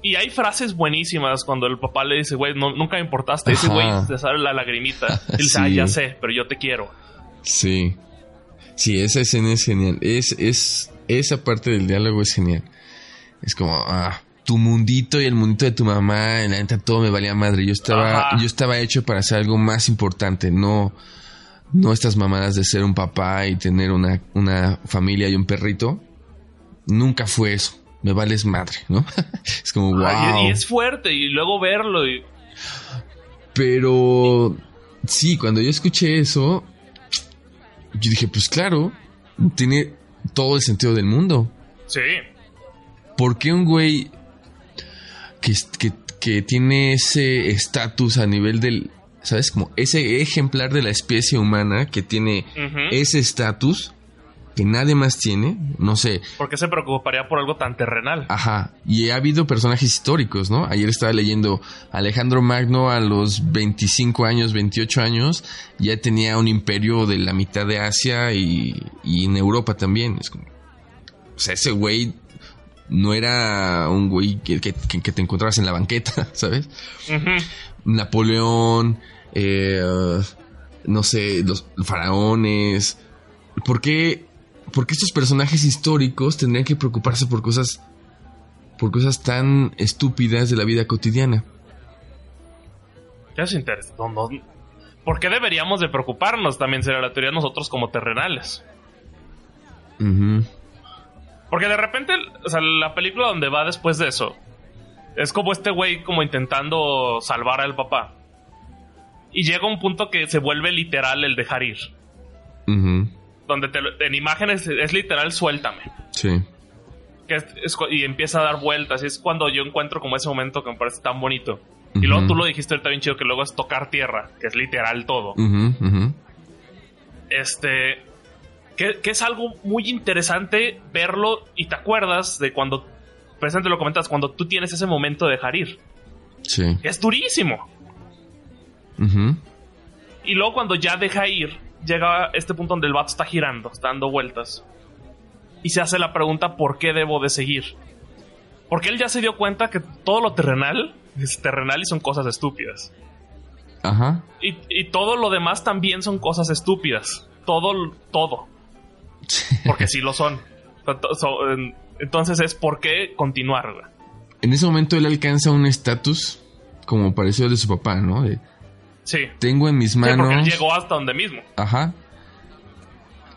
Y hay frases buenísimas cuando el papá le dice, güey, nunca me importaste. Ese güey te sale la lagrimita. *laughs* Él dice, ah, ya sé, pero yo te quiero. Sí. Sí, esa escena es genial. Es, es, esa parte del diálogo es genial. Es como, ah, tu mundito y el mundito de tu mamá, en la neta todo me valía madre. Yo estaba, yo estaba hecho para hacer algo más importante, no, no estas mamadas de ser un papá y tener una, una familia y un perrito nunca fue eso. Me vales madre, ¿no? *laughs* es como, wow. y, es fuerte, y luego verlo. Y... Pero sí, cuando yo escuché eso, yo dije, pues claro, tiene todo el sentido del mundo. Sí. ¿Por qué un güey que, que, tiene ese estatus a nivel del, ¿sabes? Como ese ejemplar de la especie humana que tiene ese estatus, que nadie más tiene, no sé. ¿Por qué se preocuparía por algo tan terrenal? Ajá, y ha habido personajes históricos, ¿no? Ayer estaba leyendo Alejandro Magno a los 25 años, 28 años, ya tenía un imperio de la mitad de Asia y, en Europa también. Es como, o sea, ese güey no era un güey que, te encontrabas en la banqueta, *laughs* ¿sabes? Napoleón, eh, no sé, los faraones. ¿Por qué porque estos personajes históricos tendrían que preocuparse por cosas por cosas tan estúpidas de la vida cotidiana. es interesante. ¿Por qué deberíamos de preocuparnos? También sería la teoría de nosotros como terrenales. Porque de repente, o sea, la película donde va después de eso, es como este güey como intentando salvar al papá. Y llega un punto que se vuelve literal el dejar ir donde te, en imágenes es literal suéltame. Sí. Que es- y empieza a dar vueltas. Y es cuando yo encuentro como ese momento que me parece tan bonito. Y luego tú lo dijiste ahorita bien chido que luego es tocar tierra, que es literal todo. Este. Que, que es algo muy interesante verlo y te acuerdas de cuando. Precisamente lo comentas, cuando tú tienes ese momento de dejar ir. Sí. Es durísimo. Y luego cuando ya deja ir, llega a este punto donde el vato está girando, está dando vueltas. Y se hace la pregunta, ¿por qué debo de seguir? Porque él ya se dio cuenta que todo lo terrenal es terrenal y son cosas estúpidas. Ajá. Y, y todo lo demás también son cosas estúpidas. Todo, todo. *laughs* Porque sí lo son. Ento- so- en- Entonces es por qué continuar. En ese momento él alcanza un estatus como parecido al de su papá, ¿no? De, Sí. tengo en mis Sí, manos. porque él llegó hasta donde mismo. Ajá.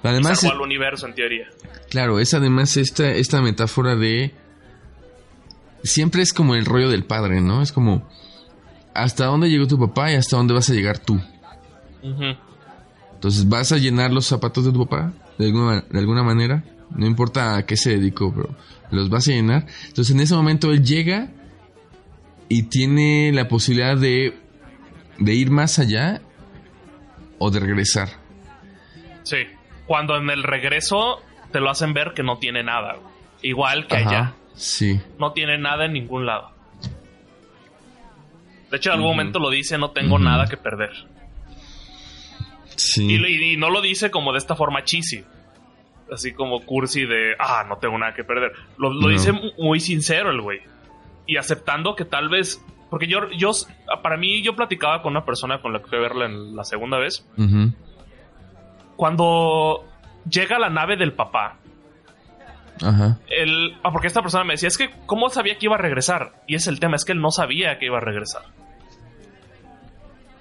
Además, salvó al universo en teoría. claro, es además esta, esta metáfora de. Siempre es como el rollo del padre, ¿no? Es como. ¿Hasta dónde llegó tu papá y hasta dónde vas a llegar tú? Ujú. Entonces, ¿vas a llenar los zapatos de tu papá? De alguna, de alguna manera. No importa a qué se dedicó, pero los vas a llenar. Entonces, en ese momento él llega y tiene la posibilidad de, de ir más allá o de regresar. Sí. Cuando en el regreso te lo hacen ver que no tiene nada. Igual que Ajá, allá. Sí. No tiene nada en ningún lado. De hecho, en algún momento lo dice, no tengo nada que perder. Sí. Y, no lo dice como de esta forma cheesy. Así como cursi de, ah, no tengo nada que perder. Lo, lo No. dice mu- muy sincero el güey. Y aceptando que tal vez... Porque yo, yo, para mí, yo platicaba con una persona con la que fui a verla en la segunda vez. Cuando llega la nave del papá, Ajá. el, ah, porque esta persona me decía, es que, ¿cómo sabía que iba a regresar? Y es el tema, es que él no sabía que iba a regresar.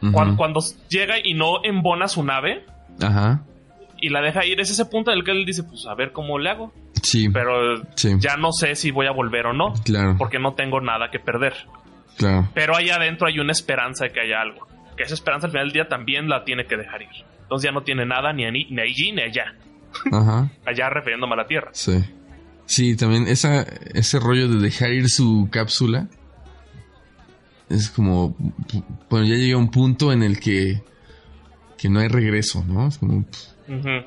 Ujú. Cuan- Cuando, llega y no embona su nave Ajá. y la deja ir, es ese punto en el que él dice, pues a ver cómo le hago. Sí. Pero Sí. ya no sé si voy a volver o no, Claro. porque no tengo nada que perder. Claro. Pero ahí adentro hay una esperanza de que haya algo. Que esa esperanza al final del día también la tiene que dejar ir. Entonces ya no tiene nada ni, ani- ni allí ni allá. *laughs* Ajá. Allá refiriéndome a la Tierra. Sí. Sí, también esa, ese rollo de dejar ir su cápsula es como, bueno, ya llega un punto en el que, que no hay regreso, ¿no? Es como, Ujú.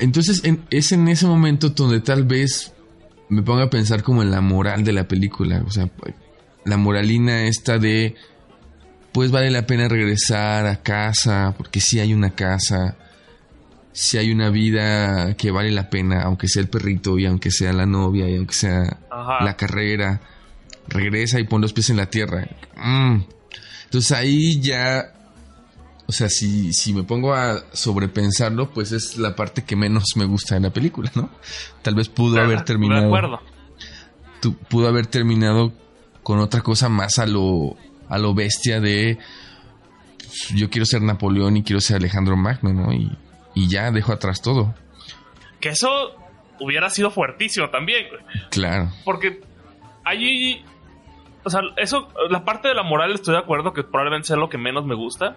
entonces en- es en ese momento donde tal vez me ponga a pensar como en la moral de la película, o sea, la moralina esta de, pues vale la pena regresar a casa, porque sí hay una casa, sí hay una vida que vale la pena, aunque sea el perrito y aunque sea la novia y aunque sea Ajá. la carrera, regresa y pon los pies en la tierra. Mm. Entonces ahí ya, o sea, si, si me pongo a sobrepensarlo, pues es la parte que menos me gusta de la película, ¿no? Tal vez pudo haber De terminado, acuerdo. tu- pudo haber terminado con otra cosa más a lo, a lo bestia de yo quiero ser Napoleón y quiero ser Alejandro Magno, ¿no? Y, y ya dejo atrás todo. Que eso hubiera sido fuertísimo también, güey. Claro. Porque allí. O sea, eso, la parte de la moral estoy de acuerdo que probablemente sea lo que menos me gusta.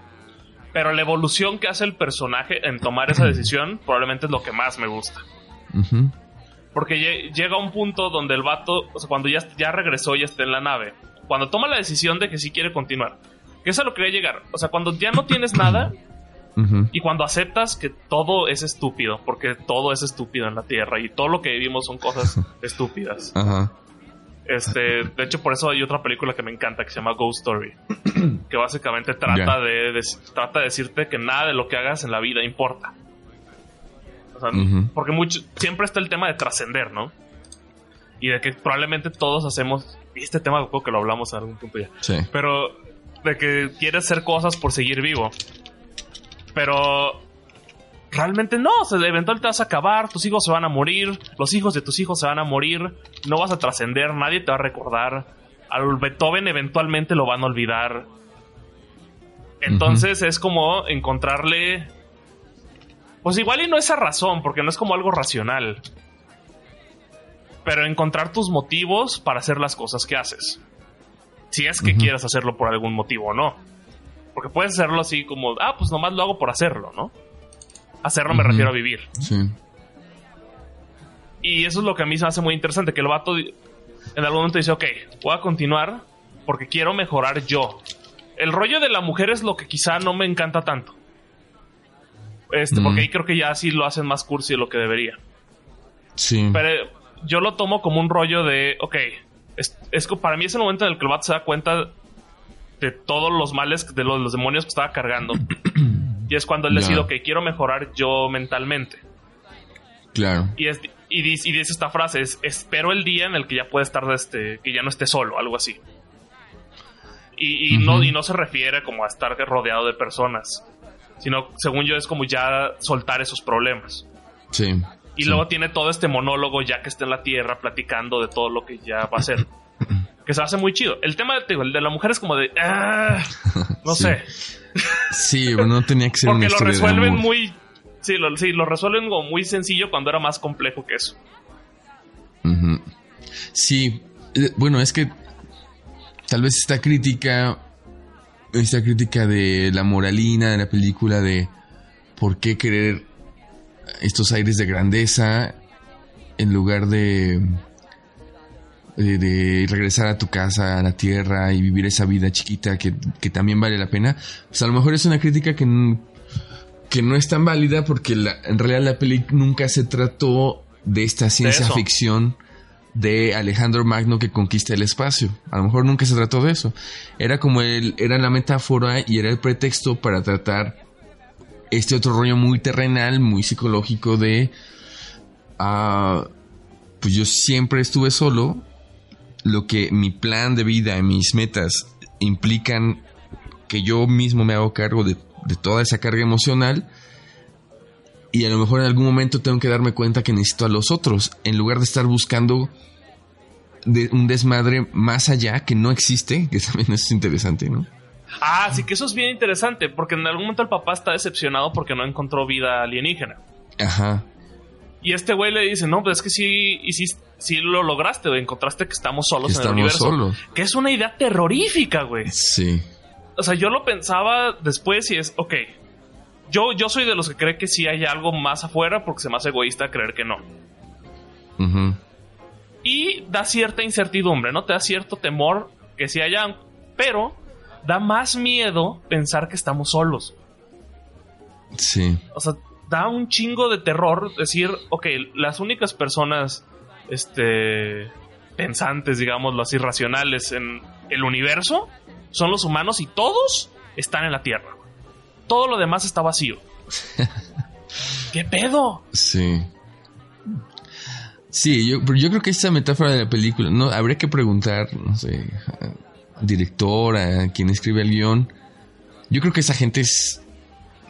Pero la evolución que hace el personaje en tomar esa *clears throat* decisión probablemente es lo que más me gusta. Ujú. Porque lle- llega un punto donde el vato, o sea, cuando ya, ya regresó y está en la nave, cuando toma la decisión de que sí quiere continuar, que eso es a lo que quería llegar. O sea, cuando ya no tienes nada y cuando aceptas que todo es estúpido, porque todo es estúpido en la Tierra y todo lo que vivimos son cosas *laughs* estúpidas. Ajá. Este, de hecho, por eso hay otra película que me encanta que se llama Ghost Story, *clears throat* que básicamente trata de- trata de decirte que nada de lo que hagas en la vida importa. O sea, Ujú. porque mucho, siempre está el tema de trascender, ¿no? Y de que probablemente todos hacemos, y este tema creo que lo hablamos en algún punto ya, Sí. pero de que quieres hacer cosas por seguir vivo. Pero realmente no, o sea, eventualmente te vas a acabar, tus hijos se van a morir, los hijos de tus hijos se van a morir, no vas a trascender, nadie te va a recordar. Al Beethoven eventualmente lo van a olvidar. Entonces es como encontrarle. Pues igual y no esa razón, porque no es como algo racional. Pero encontrar tus motivos para hacer las cosas que haces. Si es que Ujú. quieres hacerlo por algún motivo o no. Porque puedes hacerlo así como, ah, pues nomás lo hago por hacerlo, ¿no? Hacerlo me refiero a vivir. Sí. Y eso es lo que a mí se me hace muy interesante, que el vato en algún momento dice, ok, voy a continuar porque quiero mejorar yo. El rollo de la mujer es lo que quizá no me encanta tanto. Este, porque ahí creo que ya sí lo hacen más cursi de lo que debería. Sí. Pero yo lo tomo como un rollo de, ok, es, es para mí es el momento en el que el vato se da cuenta de todos los males, de los, demonios que estaba cargando. *coughs* y es cuando él decide, ok, quiero mejorar yo mentalmente. Claro. Y, es, y, dice, y dice esta frase, es, espero el día en el que ya pueda estar, este, que ya no esté solo, algo así. Y, no, y no se refiere como a estar rodeado de personas, sino, según yo, es como ya soltar esos problemas. Sí. Y luego tiene todo este monólogo ya que está en la tierra platicando de todo lo que ya va a hacer. *laughs* que se hace muy chido. El tema el de la mujer es como de... Ah, no sé. sí, no tenía que ser Porque lo resuelven muy... Sí lo, sí, lo resuelven como muy sencillo cuando era más complejo que eso. Sí, eh, bueno, es que tal vez esta crítica, esta crítica de la moralina de la película de por qué querer estos aires de grandeza en lugar de, de, regresar a tu casa, a la tierra y vivir esa vida chiquita que, también vale la pena, pues a lo mejor es una crítica que, que no es tan válida porque en realidad la peli nunca se trató de esta ciencia ficción de Alejandro Magno que conquista el espacio. A lo mejor nunca se trató de eso. Era como el, era la metáfora y era el pretexto para tratar este otro rollo muy terrenal, muy psicológico de ah, pues yo siempre estuve solo. Lo que mi plan de vida, mis metas implican que yo mismo me hago cargo de, de toda esa carga emocional y a lo mejor en algún momento tengo que darme cuenta que necesito a los otros, en lugar de estar buscando de un desmadre más allá que no existe, que *laughs* también es interesante, ¿no? Ah, sí que eso es bien interesante, porque en algún momento el papá está decepcionado porque no encontró vida alienígena. Ajá. Y este güey le dice, no, pues es que sí, sí, sí lo lograste, güey. Encontraste que estamos solos en el universo. Solos. Que es una idea terrorífica, güey. Sí. O sea, yo lo pensaba después y es, ok, yo, yo soy de los que cree que sí hay algo más afuera porque se me hace egoísta creer que no. Y da cierta incertidumbre, ¿no? Te da cierto temor que sí haya, pero da más miedo pensar que estamos solos. Sí. O sea, da un chingo de terror decir, ok, las únicas personas, este, pensantes, digámoslo así, racionales en el universo son los humanos y todos están en la Tierra. Todo lo demás está vacío. *laughs* ¿Qué pedo? Sí. Sí, yo, yo creo que esta metáfora de la película, no, habría que preguntar, no sé, directora, quien escribe el guion. Yo creo que esa gente es,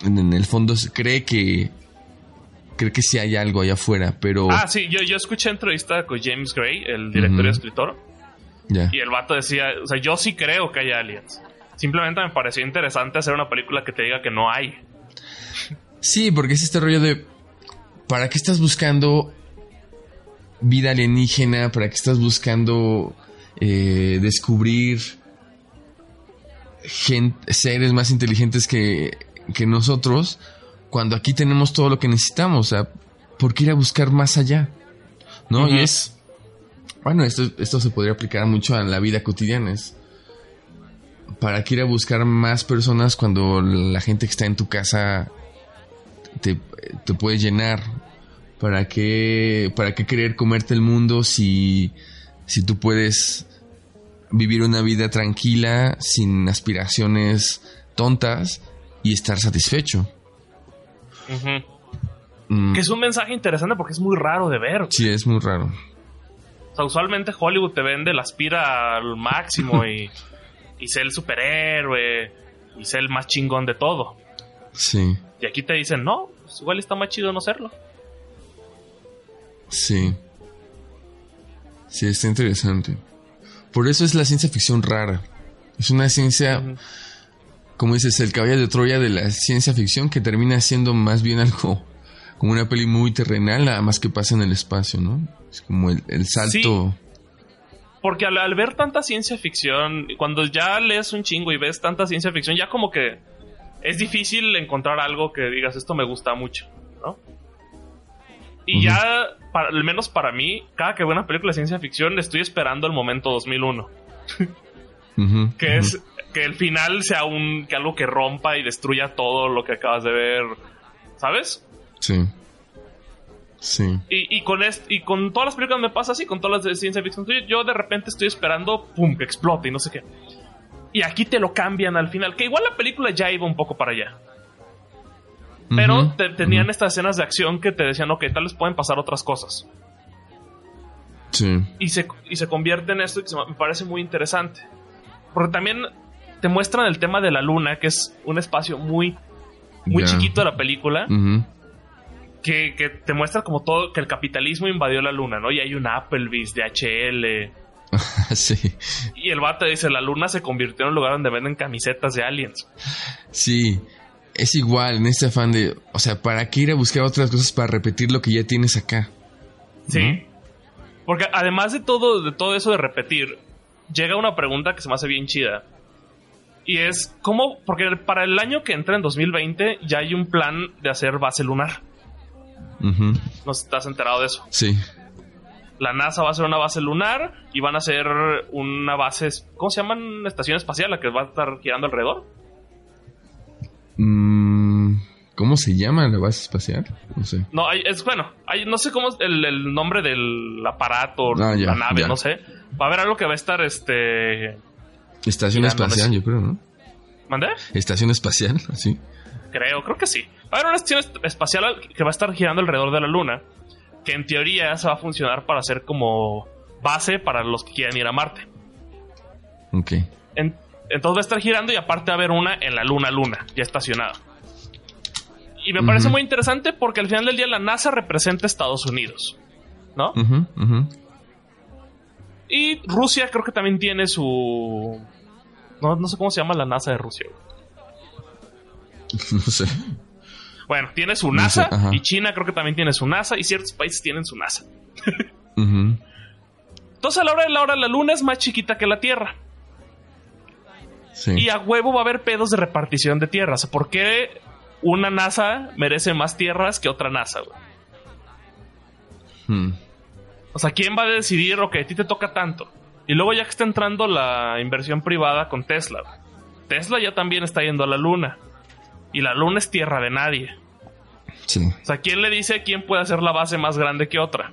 en, el fondo, cree que cree que sí hay algo allá afuera, pero... Ah, sí, yo, yo escuché entrevista con James Gray, el director y escritor. Y el vato decía, o sea, yo sí creo que hay aliens. Simplemente me pareció interesante hacer una película que te diga que no hay. Sí, porque es este rollo de... ¿Para qué estás buscando vida alienígena? ¿Para qué estás buscando eh, descubrir seres más inteligentes que, nosotros, cuando aquí tenemos todo lo que necesitamos. O sea, ¿por qué ir a buscar más allá? ¿No? Y es. Bueno, esto, esto se podría aplicar mucho a la vida cotidiana. Es, ¿Para qué ir a buscar más personas cuando la gente que está en tu casa te, te puede llenar? ¿Para qué, ¿Para qué querer comerte el mundo si, si tú puedes vivir una vida tranquila, sin aspiraciones tontas y estar satisfecho. Mm. Que es un mensaje interesante porque es muy raro de ver. Sí, es muy raro. O sea, usualmente Hollywood te vende la aspira al máximo y, *laughs* y sé el superhéroe y sé el más chingón de todo. Sí. Y aquí te dicen, no, pues igual está más chido no serlo. Sí. Sí, está interesante. Por eso es la ciencia ficción rara. Es una ciencia, como dices, el caballo de Troya de la ciencia ficción que termina siendo más bien algo como una peli muy terrenal, nada más que pasa en el espacio, ¿no? Es como el, salto. Porque al, ver tanta ciencia ficción, cuando ya lees un chingo y ves tanta ciencia ficción, ya como que es difícil encontrar algo que digas, esto me gusta mucho, ¿no? Y ya, para, al menos para mí, cada que veo una película de ciencia ficción, estoy esperando el momento 2001. Ujú, que es que el final sea un que algo que rompa y destruya todo lo que acabas de ver, ¿sabes? Sí. Sí. Y, y con est- y con todas las películas me pasa así, con todas las de ciencia ficción. Yo, yo de repente estoy esperando, pum, que explote y no sé qué. Y aquí te lo cambian al final, que igual la película ya iba un poco para allá. Pero te- tenían estas escenas de acción que te decían, ok, tal vez pueden pasar otras cosas. Sí. y se, y se convierte en esto que se me parece muy interesante. Porque también te muestran el tema de la luna, que es un espacio muy, muy chiquito de la película, Ujú. Que, que te muestra como todo, que el capitalismo invadió la luna, ¿no? Y hay un Applebee's, DHL. *laughs* sí. Y el vato dice, la luna se convirtió en un lugar donde venden camisetas de aliens. Sí. Es igual en este afán de, o sea, ¿para qué ir a buscar otras cosas para repetir lo que ya tienes acá? Sí. Porque además de todo, de todo eso de repetir, llega una pregunta que se me hace bien chida. Y es, ¿cómo? Porque para el año que entra en 2020 ya hay un plan de hacer base lunar. Ujú. ¿No estás enterado de eso? Sí. La NASA va a hacer una base lunar y van a hacer una base, ¿cómo se llaman? Estación espacial, la que va a estar girando alrededor. Mm, ¿Cómo se llama la base espacial? No sé. No, hay, es bueno, hay, no sé cómo es el, el nombre del aparato, Ah, ya, la nave, ya. no sé. Va a haber algo que va a estar, este... Estación espacial, es- yo creo, ¿no? ¿Mandé? Estación espacial, *laughs* así. Creo, creo que sí. Va a haber una estación est- espacial que va a estar girando alrededor de la Luna, que en teoría se va a funcionar para ser como base para los que quieran ir a Marte. Ok. En- entonces va a estar girando y aparte va a haber una en la Luna Luna, ya estacionada. Y me parece muy interesante porque al final del día la NASA representa a Estados Unidos, ¿no? Y Rusia creo que también tiene su... No, no sé cómo se llama la NASA de Rusia. güey. *laughs* No sé. Bueno, tiene su No sé, NASA y China creo que también tiene su NASA y ciertos países tienen su NASA. *laughs* Entonces a la hora de la hora la luna es más chiquita que la Tierra. Sí. Y a huevo va a haber pedos de repartición de tierras. ¿Por qué una NASA merece más tierras que otra NASA? güey? Mm. O sea, ¿quién va a decidir, ok, a ti te toca tanto? Y luego ya que está entrando la inversión privada con Tesla. Tesla ya también está yendo a la luna. Y la luna es tierra de nadie. Sí. O sea, ¿quién le dice quién puede hacer la base más grande que otra?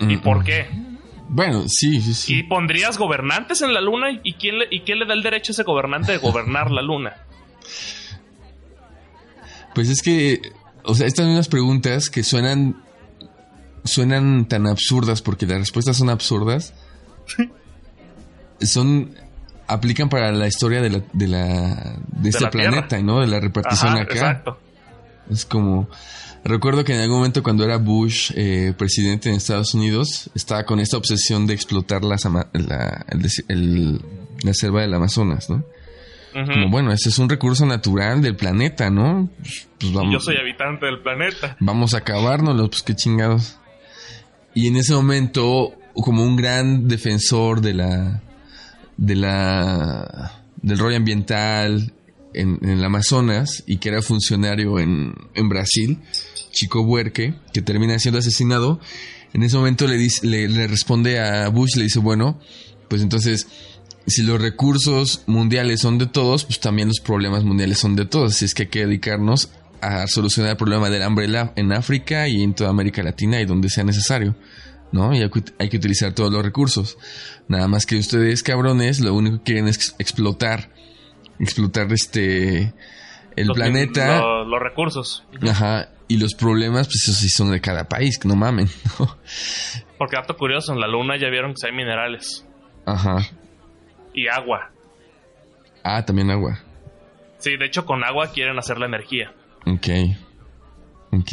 ¿Y Mm, por qué? Bueno, sí, sí, ¿Y sí. pondrías gobernantes en la luna? ¿Y quién, le, ¿Y quién le da el derecho a ese gobernante de gobernar la luna? Pues es que, o sea, estas son unas preguntas que suenan, suenan tan absurdas porque las respuestas son absurdas. Son, aplican para la historia de la, de la, de este la Tierra. planeta, ¿no? De la repartición Ajá, acá. exacto. Es como. Recuerdo que en algún momento cuando era Bush eh, presidente en Estados Unidos, estaba con esta obsesión de explotar las la, el desi- el- la selva del Amazonas, ¿no? Como, bueno, este es un recurso natural del planeta, ¿no? Pues, pues vamos, yo soy habitante del planeta. vamos a acabárnoslo, pues qué chingados. Y en ese momento, como un gran defensor de la. De la. del rollo ambiental en, en el Amazonas y que era funcionario en, en Brasil, Chico Buerque, que termina siendo asesinado, en ese momento le, dice, le, le responde a Bush, le dice, bueno, pues entonces, si los recursos mundiales son de todos, pues también los problemas mundiales son de todos, así es que hay que dedicarnos a solucionar el problema del hambre en África y en toda América Latina y donde sea necesario. ¿No? Y hay que, hay que utilizar todos los recursos. Nada más que ustedes, cabrones, lo único que quieren es ex- explotar. Explotar este. El Los- planeta. lo- los recursos. Ajá. Y los problemas, pues esos sí son de cada país, que no mamen. *laughs* ¿no? Porque dato curioso, en la luna ya vieron que hay minerales Ajá. y agua. Ah, también agua. Sí, de hecho con agua quieren hacer la energía. Ok. Ok.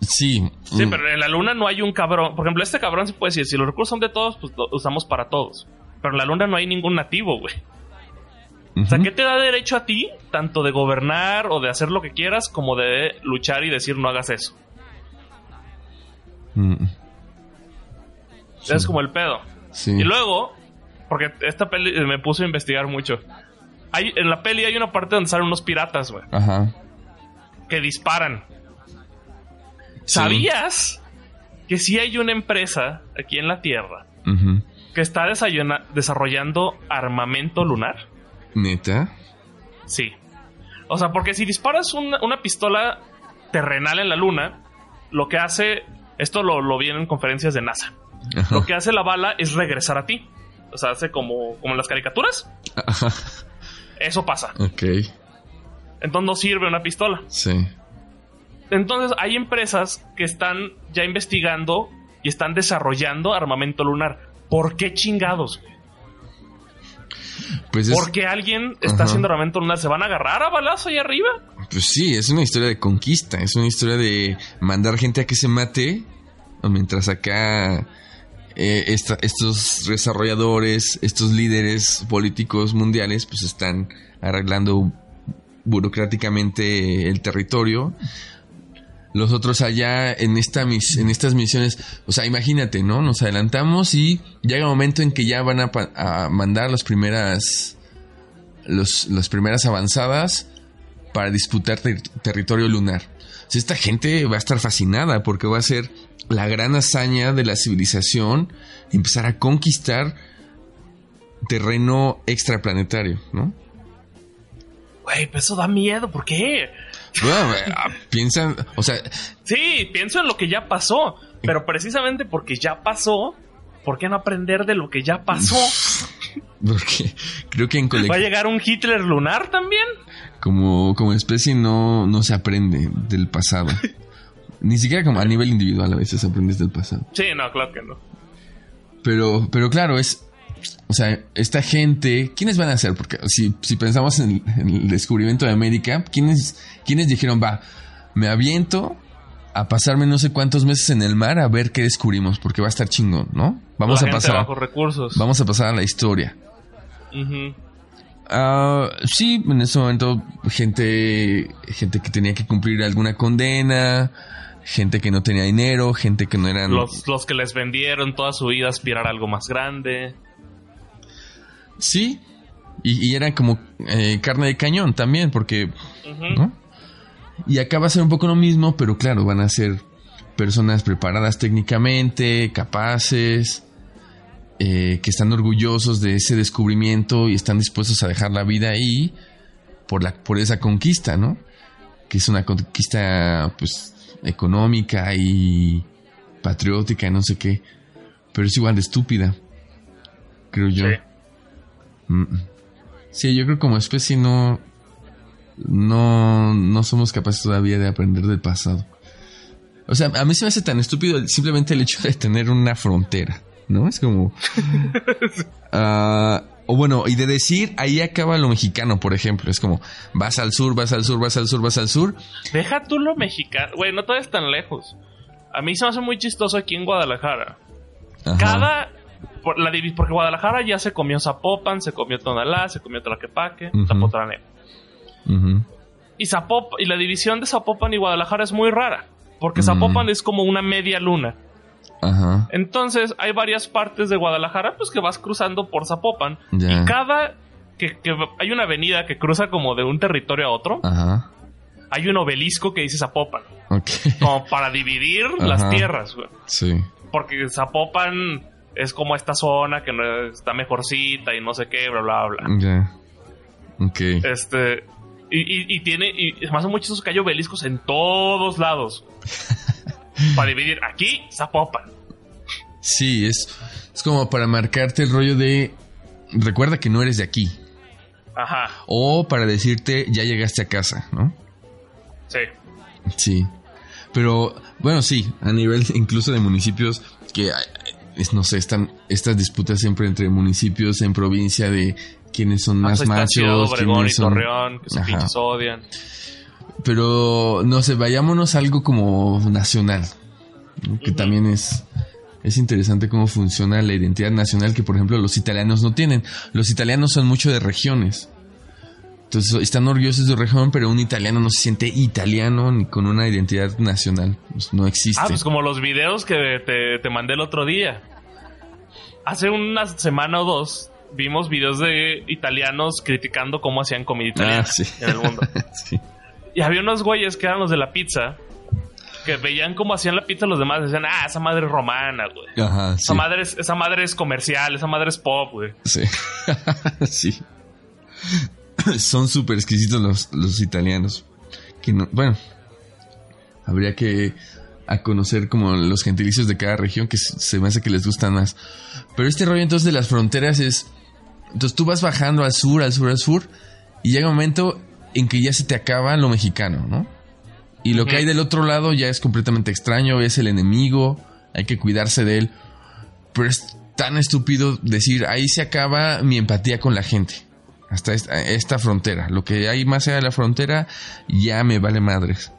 Sí. Sí, mm, pero en la luna no hay un cabrón. Por ejemplo, este cabrón se puede decir, si los recursos son de todos, pues lo usamos para todos. Pero en la luna no hay ningún nativo, güey. O sea. ¿qué te da derecho a ti, tanto de gobernar o de hacer lo que quieras, como de luchar y decir no hagas eso? Mm, Es como el pedo. Sí. Y luego, porque esta peli me puso a investigar mucho. Hay, en la peli hay una parte donde salen unos piratas, güey. Ajá. que disparan. ¿Sabías que sí hay una empresa aquí en la Tierra que está desarrollando armamento lunar? ¿Neta? Sí. O sea, porque si disparas una, una pistola terrenal en la luna, lo que hace, esto lo, lo vi en conferencias de NASA, Ajá. lo que hace la bala es regresar a ti. O sea, hace como, como en las caricaturas. Ajá. Eso pasa. Ok, Entonces no sirve una pistola. sí. Entonces hay empresas que están ya investigando y están desarrollando armamento lunar. ¿Por qué chingados? Pues es, Porque alguien está Ajá. haciendo armamento lunar. ¿Se van a agarrar a balazo ahí arriba? pues sí, es una historia de conquista, es una historia de mandar gente a que se mate, mientras acá eh, esta- estos desarrolladores, estos líderes políticos mundiales, pues están arreglando burocráticamente el territorio. Los otros allá en, esta mis- en estas misiones, o sea, imagínate, ¿no? Nos adelantamos y llega un momento en que ya van a, a mandar las primeras, los, las primeras avanzadas para disputar ter- territorio lunar. O esta gente va a estar fascinada porque va a ser la gran hazaña de la civilización empezar a conquistar terreno extraplanetario, ¿no? Güey, pues eso da miedo. ¿Por qué? Bueno, ah, piensan, o sea, Sí, pienso en lo que ya pasó. Pero precisamente porque ya pasó, ¿por qué no aprender de lo que ya pasó? *laughs* porque creo que en ¿Va a colectivo, llegar un Hitler lunar también? como, como especie no, no se aprende del pasado. *laughs* Ni siquiera como a nivel individual a veces aprendes del pasado. Sí, no, claro que no. Pero, pero claro, es. O sea, esta gente, ¿quiénes van a ser? Porque si, si pensamos en, en el descubrimiento de América, ¿quiénes, ¿quiénes dijeron, va, me aviento a pasarme no sé cuántos meses en el mar a ver qué descubrimos? Porque va a estar chingón, ¿no? Vamos La a pasar. bajo recursos. Vamos a pasar a la historia. Ah, sí, en ese momento, gente, gente que tenía que cumplir alguna condena, gente que no tenía dinero, gente que no eran. Los, los que les vendieron toda su vida aspirar a algo más grande. Sí. Y, y era como eh, carne de cañón también, porque. ¿no? Y acá va a ser un poco lo mismo, pero claro, van a ser personas preparadas técnicamente, capaces, eh, que están orgullosos de ese descubrimiento y están dispuestos a dejar la vida ahí por, la, por esa conquista, ¿no? Que es una conquista, pues, económica y patriótica, no sé qué, pero es igual de estúpida, creo yo. Sí. Sí, yo creo que como especie no, no, no somos capaces todavía de aprender del pasado. O sea, a mí se me hace tan estúpido simplemente el hecho de tener una frontera, ¿no? Es como... *laughs* Ah, o bueno, y de decir, ahí acaba lo mexicano, por ejemplo. Es como, vas al sur, vas al sur, vas al sur, vas al sur. Deja tú lo mexicano. Güey, no te vayas tan lejos. A mí se me hace muy chistoso aquí en Guadalajara. Ajá. Cada. Por la porque Guadalajara ya se comió Zapopan, se comió Tonalá, se comió Tlaquepaque. Zapotlanejo. Ujú. Y, Zapop y la división de Zapopan y Guadalajara es muy rara. Porque. Zapopan es como una media luna. Ajá. Entonces hay varias partes de Guadalajara pues que vas cruzando por Zapopan. Y cada... Que, que hay una avenida que cruza como de un territorio a otro. Ajá. Hay un obelisco que dice Zapopan. Ok. Como para dividir las tierras, güey. Sí. Porque Zapopan es como esta zona que no está mejorcita y no sé qué, bla, bla, bla. Ya. Ok. Este. Y, y- y tiene. Y más o que hay obeliscos en todos lados. *laughs* para dividir aquí, Zapopan. Sí, es, es como para marcarte el rollo de recuerda que no eres de aquí. Ajá, O para decirte ya llegaste a casa, ¿no? sí. Sí. Pero bueno, sí, a nivel *laughs* incluso de municipios que hay- es, no sé, están estas disputas siempre entre municipios en provincia de quiénes son más machos, quiénes son Torreón, que se pinches odian. Pero no sé, vayámonos a algo como nacional, ¿no? que también es es interesante cómo funciona la identidad nacional que por ejemplo los italianos no tienen. Los italianos son mucho de regiones. Entonces están orgullosos de su región, pero un italiano no se siente italiano ni con una identidad nacional. Pues no existe. Ah, pues como los videos que te, te mandé el otro día. Hace una semana o dos vimos videos de italianos criticando cómo hacían comida italiana Ah, sí. en el mundo. *laughs* Sí. Y había unos güeyes que eran los de la pizza que veían cómo hacían la pizza los demás. Decían, ah, esa madre es romana, güey. Ajá, Esa, madre es, esa madre es comercial, esa madre es pop, güey. Sí. *laughs* sí. Son súper exquisitos los, los italianos. Que no- bueno, habría que a conocer como los gentilicios de cada región que se me hace que les gustan más. Pero este rollo entonces de las fronteras es... Entonces tú vas bajando al sur, al sur, al sur, y llega un momento en que ya se te acaba lo mexicano, ¿no? Y lo que hay del otro lado ya es completamente extraño, es el enemigo, hay que cuidarse de él. Pero es tan estúpido decir, ahí se acaba mi empatía con la gente. Hasta esta, esta frontera. Lo que hay más allá de la frontera ya me vale madres.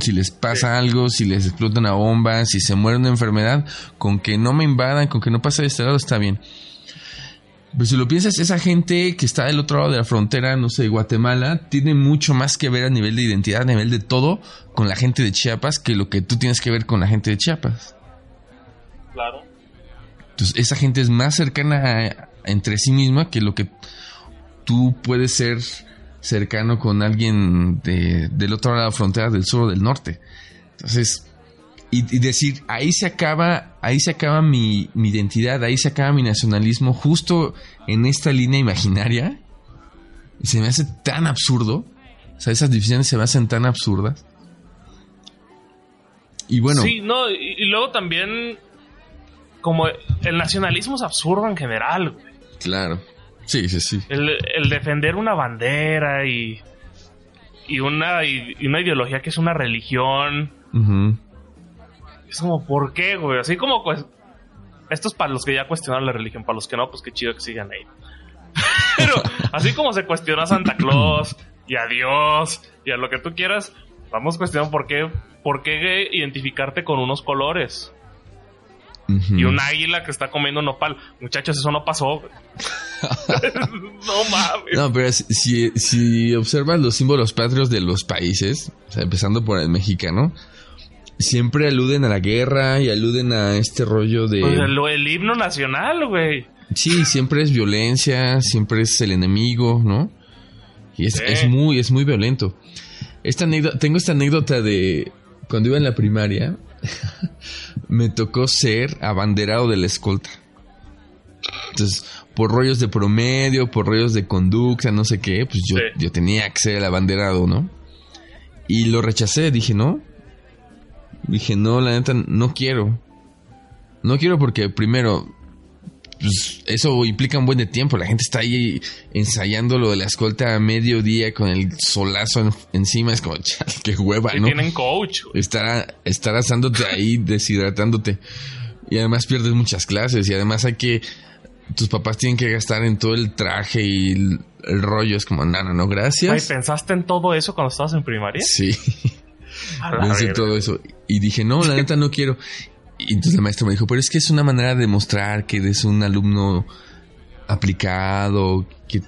Si les pasa algo, si les explota una bomba, si se muere una enfermedad, con que no me invadan, con que no pase de este lado, está bien. Pues si lo piensas, esa gente que está del otro lado de la frontera, no sé, Guatemala, tiene mucho más que ver a nivel de identidad, a nivel de todo, con la gente de Chiapas, que lo que tú tienes que ver con la gente de Chiapas. Claro. Entonces, esa gente es más cercana a- entre sí misma que lo que tú puedes ser cercano con alguien de- del otro lado de la frontera, del sur o del norte. Entonces, y, y decir, ahí se acaba, ahí se acaba mi, mi identidad, ahí se acaba mi nacionalismo, justo en esta línea imaginaria, se me hace tan absurdo. O sea, esas divisiones se me hacen tan absurdas. Y bueno, Sí, no, y, y luego también. Como el nacionalismo es absurdo en general, güey. claro. Sí, sí, sí. El, el defender una bandera y. Y una, y, y una ideología que es una religión. Es como, ¿por qué, güey? Así como, pues. Esto es para los que ya cuestionaron la religión, para los que no, pues qué chido que sigan ahí. *laughs* Pero así como se cuestiona a Santa Claus y a Dios y a lo que tú quieras, vamos a cuestionar por qué, por qué identificarte con unos colores y un águila que está comiendo nopal. Muchachos, eso no pasó. *laughs* no mames. No, pero si- si, observas los símbolos patrios de los países, o sea, empezando por el mexicano, siempre aluden a la guerra y aluden a este rollo de... Pues el, el himno nacional, güey. Sí, siempre es violencia, siempre es el enemigo, ¿no? Y es, Sí. es muy, es muy violento. Esta anécdota, tengo esta anécdota de cuando iba en la primaria, *laughs* me tocó ser abanderado de la escolta. Entonces, por rollos de promedio, por rollos de conducta, no sé qué, pues yo, Sí. yo tenía que ser el abanderado, ¿no? Y lo rechacé, dije, no. Dije, no, la neta, no quiero. No quiero porque, primero, pues, eso implica un buen de tiempo. La gente está ahí ensayando lo de la escolta a mediodía con el solazo en- encima. Es como, *laughs* chale, qué hueva, ¿no? tienen coach. Estar, estar asándote ahí, deshidratándote. Y además pierdes muchas clases. Y además hay que. Tus papás tienen que gastar en todo el traje y el, el rollo. Es como, no, no, no, gracias. ¿pensaste en todo eso cuando estabas en primaria? Sí. *laughs* Pensé verga. todo eso. Y dije, no, la neta no quiero. Y entonces la maestra me dijo, pero es que es una manera de demostrar que eres un alumno aplicado, que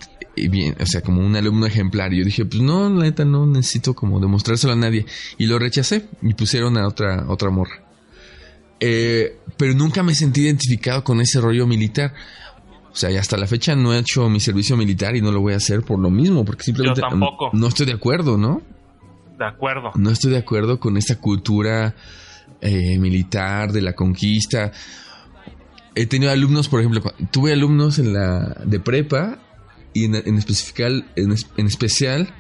bien, o sea, como un alumno ejemplar. Y yo dije, pues no, la neta no necesito como demostrárselo a nadie. Y lo rechacé y pusieron a otra, otra morra. Eh, pero nunca me sentí identificado con ese rollo militar. O sea, y hasta la fecha no he hecho mi servicio militar y no lo voy a hacer por lo mismo, porque simplemente Yo tampoco. no estoy de acuerdo, ¿no? De acuerdo. no estoy de acuerdo con esta cultura eh, militar de la conquista. He tenido alumnos, por ejemplo, tuve alumnos en la de prepa y en, en especial, en, en especial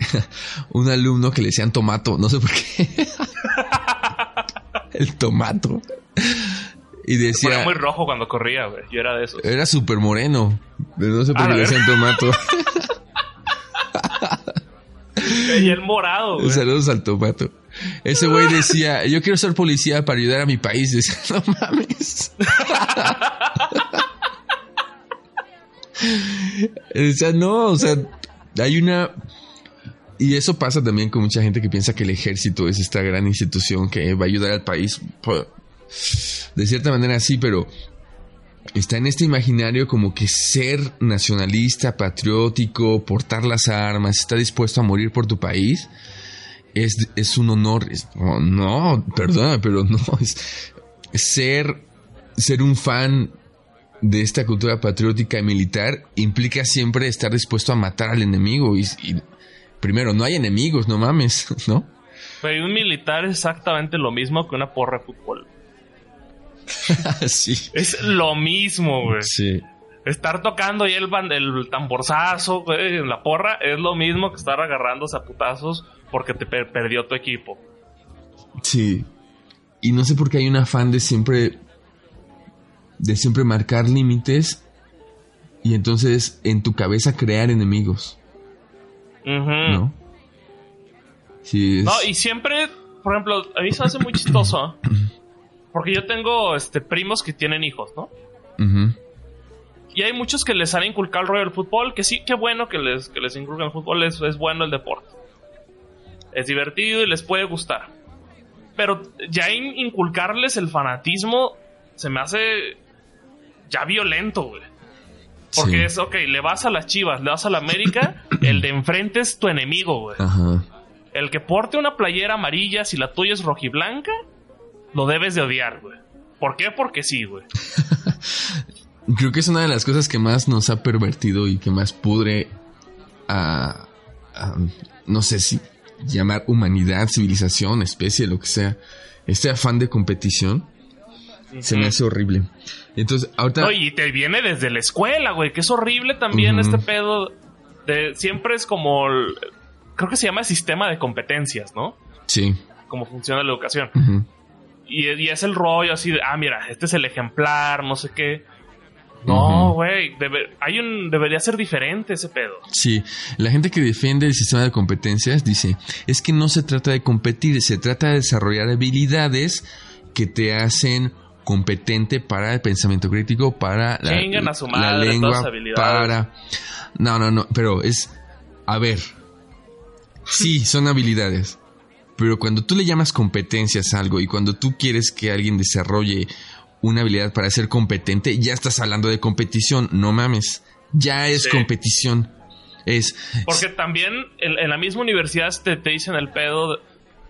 *laughs* un alumno que le decían tomato, no sé por qué. *laughs* El tomato. Y decía, ponía muy rojo cuando corría, güey. Yo era de esos. era súper moreno, no sé por qué le decían tomato. Y el morado, güey. Saludos al tomato. Ese güey decía, yo quiero ser policía para ayudar a mi país. Decía, no mames. *laughs* Decía, no, o sea, hay una... Y eso pasa también con mucha gente que piensa que el ejército es esta gran institución que va a ayudar al país. De cierta manera sí, pero está en este imaginario como que ser nacionalista, patriótico, portar las armas, estar dispuesto a morir por tu país, es, es un honor. Oh, no, perdona, pero no. *laughs* Es, ser, ser un fan de esta cultura patriótica y militar implica siempre estar dispuesto a matar al enemigo y, y- primero, no hay enemigos, no mames, *laughs* ¿no? Pero un militar es exactamente lo mismo que una porra de fútbol. *laughs* sí. Es lo mismo, güey. Sí. Estar tocando y el, ban- el tamborzazo, güey, en la porra, es lo mismo que estar agarrándose a putazos porque te per- perdió tu equipo. Sí. Y no sé por qué hay un afán de siempre. de siempre marcar límites. Y entonces en tu cabeza crear enemigos. ¿no? Sí, es- No, y siempre, por ejemplo, a mí se me hace muy chistoso. *clears throat* Porque yo tengo este, primos que tienen hijos, ¿no? Y hay muchos que les han inculcado el rollo del fútbol, que sí, qué bueno que les, que les inculcan el fútbol, es, es bueno el deporte. Es divertido y les puede gustar. Pero ya in- inculcarles el fanatismo se me hace ya violento, güey. Porque Sí. es, ok, le vas a las chivas, le vas a la América, *coughs* el de enfrente es tu enemigo, güey. Ajá. El que porte una playera amarilla si la tuya es rojiblanca, lo debes de odiar, güey. ¿Por qué? Porque sí, güey. *laughs* Creo que es una de las cosas que más nos ha pervertido y que más pudre a, a- no sé si llamar humanidad, civilización, especie, lo que sea. Este afán de competición se me hace horrible. Entonces, ahorita... No, y te viene desde la escuela, güey, que es horrible también este pedo. De, siempre es como. el- creo que se llama sistema de competencias, ¿no? Sí. Cómo funciona la educación. Y, y es el rollo así de, ah, mira, este es el ejemplar, no sé qué. No, güey, debe- hay un, debería ser diferente ese pedo. Sí, la gente que defiende el sistema de competencias dice, es que no se trata de competir, se trata de desarrollar habilidades que te hacen competente para el pensamiento crítico, para la, a su la madre lengua, esas habilidades. para... No, no, no, pero es... A ver, sí, son habilidades, pero cuando tú le llamas competencias a algo y cuando tú quieres que alguien desarrolle una habilidad para ser competente, ya estás hablando de competición, no mames, ya es Sí. competición. Es... Porque también en, en la misma universidad te, te dicen el pedo de,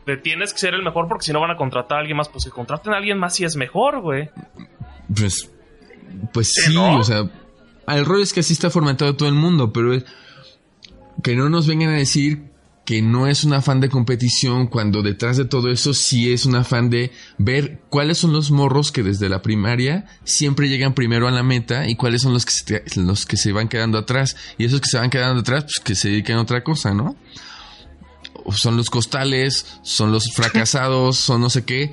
de tienes que ser el mejor porque si no van a contratar a alguien más. Pues que contraten a alguien más si es mejor, güey. Pues, pues ¿Sí, no? o sea, el rollo es que así está formatado todo el mundo, pero es- que no nos vengan a decir que no es un afán de competición cuando detrás de todo eso sí es un afán de ver cuáles son los morros que desde la primaria siempre llegan primero a la meta y cuáles son los que se, los que se van quedando atrás y esos que se van quedando atrás pues que se dediquen a otra cosa, ¿no? Son los costales, son los *laughs* fracasados, son no sé qué.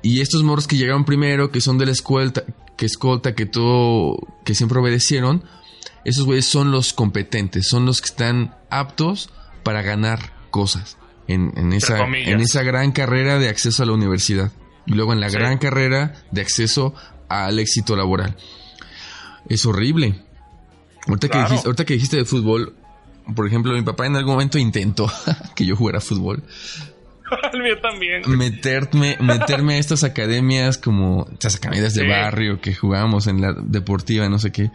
Y estos morros que llegaron primero, que son de la escolta, que escolta, que todo, que siempre obedecieron, esos güeyes son los competentes, son los que están aptos para ganar cosas en, en esa, en esa gran carrera de acceso a la universidad. Y luego en la Sí. gran carrera de acceso al éxito laboral. Es horrible. Ahorita, que dijiste, ahorita que dijiste de fútbol, por ejemplo, mi papá en algún momento intentó *laughs* que yo jugara fútbol *laughs* el mío también. meterme, meterme a estas academias como estas academias de barrio que jugábamos en la deportiva, no sé qué.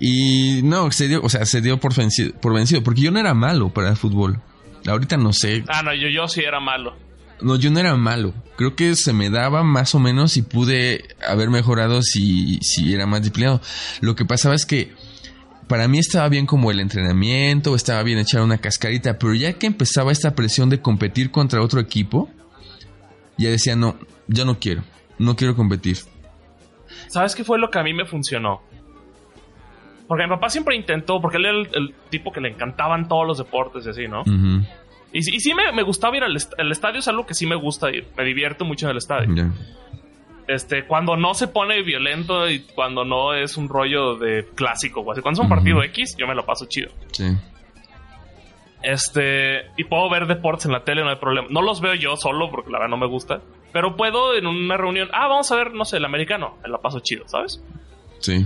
Y no, se dio, o sea, se dio por vencido, por vencido, porque yo no era malo para el fútbol. Ahorita no sé. Ah, no, yo, yo sí era malo. No, yo no era malo. Creo que se me daba más o menos y pude haber mejorado si, si era más disciplinado. Lo que pasaba es que para mí estaba bien como el entrenamiento, estaba bien echar una cascarita, pero ya que empezaba esta presión de competir contra otro equipo, ya decía, no, yo no quiero, no quiero competir. ¿Sabes qué fue lo que a mí me funcionó? Porque mi papá siempre intentó, porque él era el, el tipo que le encantaban todos los deportes y así, ¿no? Y, sí- y sí me, me gustaba ir al est- al estadio, es algo que sí me gusta ir. Me divierto mucho en el estadio. Este, cuando no se pone violento y cuando no es un rollo de clásico o así. Cuando es un partido X, yo me lo paso chido. Sí. Este, y puedo ver deportes en la tele, no hay problema. No los veo yo solo porque la verdad no me gusta. Pero puedo en una reunión, ah, vamos a ver, no sé, el americano. Me la paso chido, ¿sabes? Sí.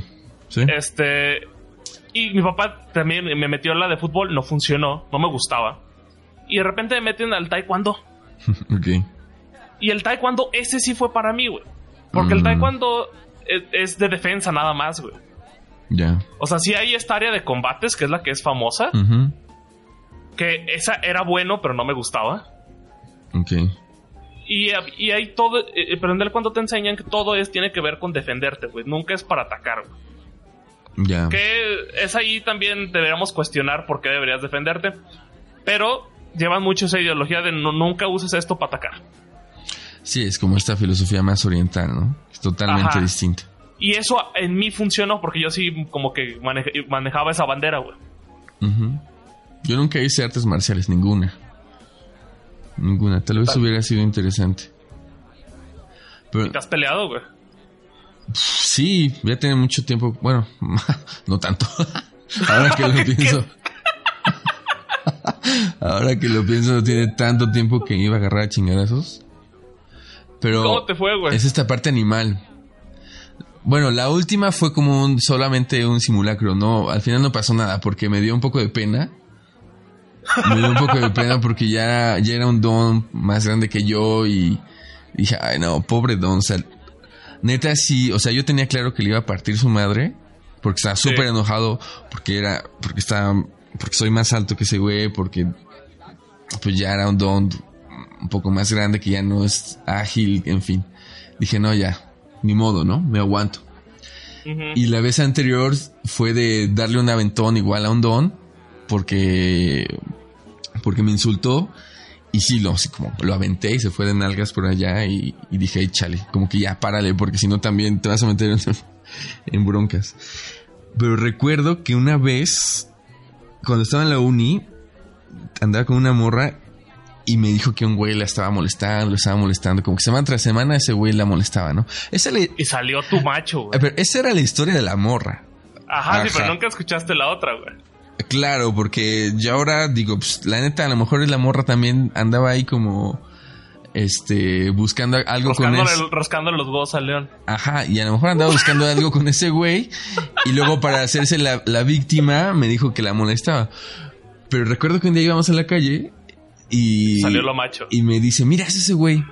Sí. Este, y mi papá también me metió en la de fútbol, no funcionó, no me gustaba. Y de repente me meten al taekwondo. *laughs* ok. Y el taekwondo, ese sí fue para mí, güey. Porque el Mm. taekwondo es, es de defensa nada más, güey. Ya. O sea, sí hay esta área de combates, que es la que es famosa, que esa era bueno, pero no me gustaba. Ok. Y, y hay todo, eh, pero en el cuando te enseñan que todo es, tiene que ver con defenderte, güey. Nunca es para atacar, güey. Que es ahí también deberíamos cuestionar por qué deberías defenderte. Pero llevan mucho esa ideología de no, nunca uses esto para atacar. Sí, es como esta filosofía más oriental, ¿no? Es totalmente Ajá. distinta. Y eso en mí funcionó porque yo sí como que manejaba esa bandera, güey. Yo nunca hice artes marciales, ninguna. Ninguna. Tal vez Tal- hubiera sido interesante. Pero ¿Te has peleado, güey? Sí, ya tiene mucho tiempo. Bueno, *laughs* no tanto. *laughs* Ahora que lo *laughs* pienso. Ahora que lo pienso, no tiene tanto tiempo que iba a agarrar a chingadazos. Pero ¿Cómo te fue, güey? es esta parte animal. Bueno, la última fue como un, solamente un simulacro, no, al final no pasó nada porque me dio un poco de pena. Me dio un poco de pena porque ya, ya era un don más grande que yo y dije, ay no, pobre don, o sea, neta sí, o sea, yo tenía claro que le iba a partir su madre porque estaba Sí. súper enojado porque era, porque estaba, porque soy más alto que ese güey, porque pues ya era un don un poco más grande que ya no es ágil, en fin. Dije, no, ya, ni modo, ¿no? Me aguanto. Y la vez anterior fue de darle un aventón igual a un don, porque, porque me insultó. Y sí, lo, así como lo aventé y se fue de nalgas por allá y, y dije, "Ay, chale, como que ya párale, porque si no también te vas a meter en, *laughs* en broncas. Pero recuerdo que una vez, cuando estaba en la uni, andaba con una morra y me dijo que un güey la estaba molestando, la estaba molestando, como que semana tras semana ese güey la molestaba, ¿no? Esa, le- Y salió tu macho, güey. pero esa era la historia de la morra. Ajá, sí, Ajá. pero nunca escuchaste la otra, güey. Claro, porque yo ahora digo, pues la neta, a lo mejor la morra también andaba ahí como, este, buscando algo con ese. rascándole los huevos al león. Ajá, y a lo mejor andaba buscando algo con ese güey. Y luego para hacerse la, la víctima me dijo que la molestaba. Pero recuerdo que un día íbamos a la calle y... Salió lo macho. Y me dice, mira, es ese güey.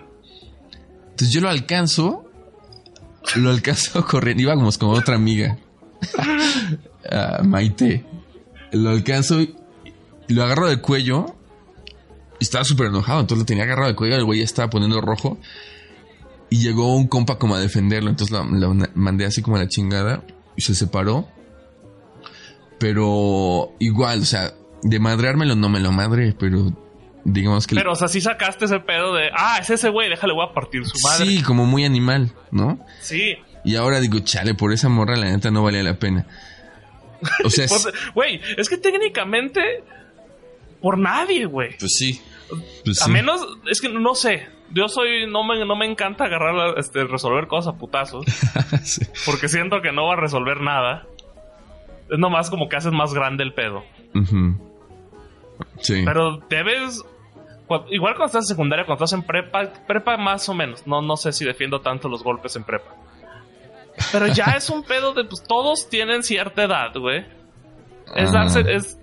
Entonces yo lo alcanzo. Lo alcanzo *laughs* corriendo. Íbamos con otra amiga. *laughs* Maite. Lo alcanzo y lo agarro del cuello. Y estaba súper enojado. Entonces lo tenía agarrado del cuello. El güey ya estaba poniendo rojo. Y llegó un compa como a defenderlo. Entonces lo, lo mandé así como a la chingada. Y se separó. Pero igual, o sea, de madreármelo no me lo madre. Pero digamos que... Pero, o sea, sí sacaste ese pedo de, ah, es ese güey, déjale, voy a partir su madre. Sí, como muy animal, ¿no? Sí. Y ahora digo, chale, por esa morra la neta no valía la pena. O sea, Güey, es que técnicamente, por nadie, güey. pues sí. Pues A sí. menos, es que no sé. Yo soy, no me, no me encanta agarrar, este, resolver cosas a putazos. *laughs* Sí. Porque siento que no va a resolver nada. Es nomás como que haces más grande el pedo. Sí. Pero debes. Igual cuando estás en secundaria, cuando estás en prepa, prepa más o menos. No, no sé si defiendo tanto los golpes en prepa. Pero ya es un pedo de pues todos tienen cierta edad, güey. Es Ah. darse, es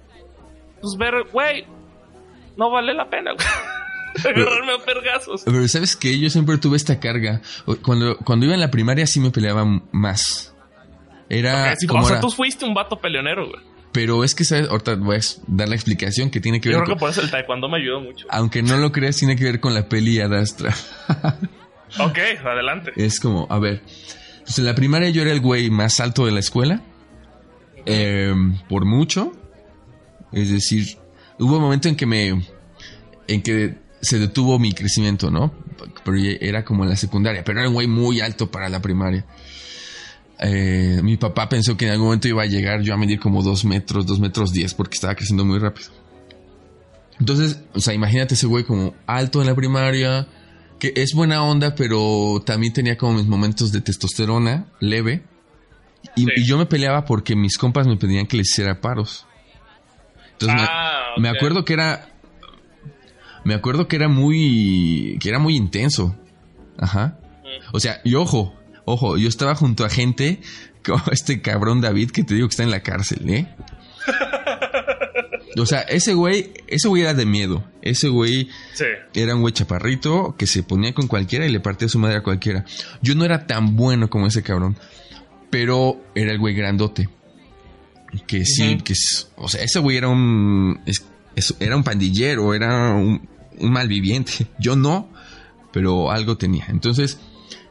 pues ver, güey, no vale la pena, güey. *laughs* Agarrarme a pergazos. Pero sabes que yo siempre tuve esta carga. Cuando, cuando iba en la primaria sí me peleaba más. Era sí, como o sea, era- tú fuiste un vato peleonero, güey. Pero es que, ¿sabes? Ahorita voy a dar la explicación que tiene que Yo ver creo que por eso el taekwondo me ayudó mucho. Aunque no lo creas, tiene que ver con la peli Adastra. Ok, adelante. Es como, a ver. Pues en la primaria yo era el güey más alto de la escuela. eh, por mucho. Es decir, hubo un momento en que me. En que se detuvo mi crecimiento, ¿no? Pero era como en la secundaria. Pero era un güey muy alto para la primaria. Eh, mi papá pensó que en algún momento iba a llegar yo a medir como dos metros, dos metros diez, porque estaba creciendo muy rápido. Entonces, o sea, imagínate ese güey como alto en la primaria, que es buena onda, pero también tenía como mis momentos de testosterona leve. Y, Sí. y yo me peleaba porque mis compas me pedían que les hiciera paros. Entonces me- Ah, me, acuerdo que era. Me acuerdo que era muy. que era muy intenso. Ajá. O sea, y ojo, ojo, yo estaba junto a gente como este cabrón David que te digo que está en la cárcel, ¿eh? O sea, ese güey, ese güey era de miedo. Ese güey Sí. era un güey chaparrito que se ponía con cualquiera y le partía su madre a cualquiera. Yo no era tan bueno como ese cabrón, pero era el güey grandote. Que sí, Ujú. que es, o sea, ese güey era un, era un pandillero, era un, un malviviente. *laughs* Yo no, pero algo tenía. Entonces,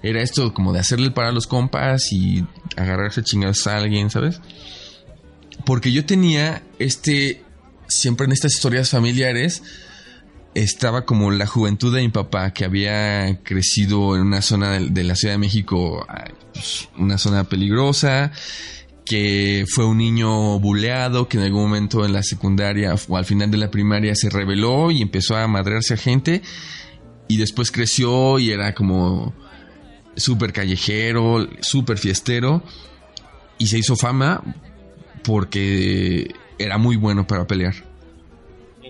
era esto como de hacerle para los compas y agarrarse chingados a alguien, ¿sabes? Porque yo tenía este, siempre en estas historias familiares estaba como la juventud de mi papá que había crecido en una zona de, la Ciudad de México, pues, una zona peligrosa, que fue un niño buleado, que en algún momento en la secundaria o al final de la primaria se rebeló y empezó a madrearse a gente y después creció y era como súper callejero, súper fiestero y se hizo fama porque era muy bueno para pelear.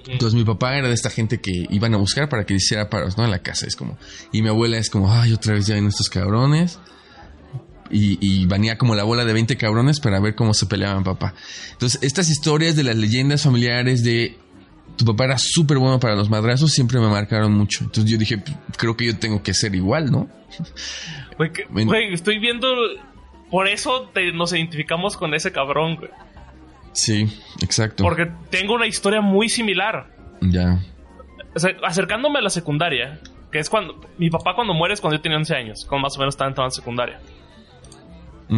Entonces mi papá era de esta gente que iban a buscar para que hiciera paros, ¿no? En la casa es como... Y mi abuela es como, ay, otra vez ya ven estos cabrones y, y venía como la bola de 20 cabrones para ver cómo se peleaban papá. Entonces, estas historias de las leyendas familiares de tu papá era súper bueno para los madrazos siempre me marcaron mucho. Entonces yo dije, creo que yo tengo que ser igual, ¿no? Güey, estoy viendo... Por eso nos identificamos con ese cabrón, güey. Sí, exacto. Porque tengo una historia muy similar. Ya. acercándome a la secundaria, que es cuando... Mi papá cuando muere es cuando yo tenía 11 años, cuando más o menos estaba en secundaria.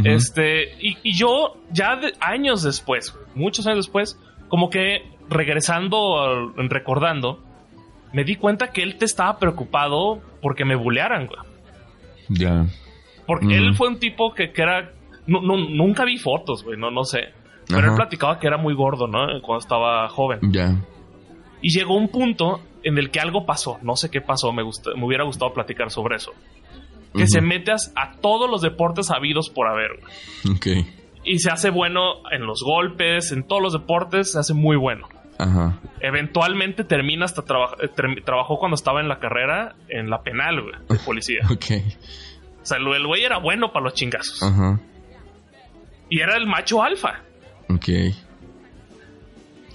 Este, y, yo ya años después, muchos años después, como que regresando, recordando, me di cuenta que él te estaba preocupado porque me bulearan, güey. Ya. Porque él fue un tipo que, era. nunca vi fotos, güey, no, no sé. Pero él platicaba que era muy gordo, ¿no? Cuando estaba joven. Ya. Y llegó un punto en el que algo pasó. No sé qué pasó. Me, me hubiera gustado platicar sobre eso que se mete a todos los deportes habidos por haber. Ok. Y se hace bueno en los golpes, en todos los deportes, se hace muy bueno. Ajá. Eventualmente termina hasta eh, trabajó cuando estaba en la carrera en la penal, güey, de *laughs* policía. ok. O sea, el güey era bueno para los chingazos. Ajá. Y era el macho alfa. Ok.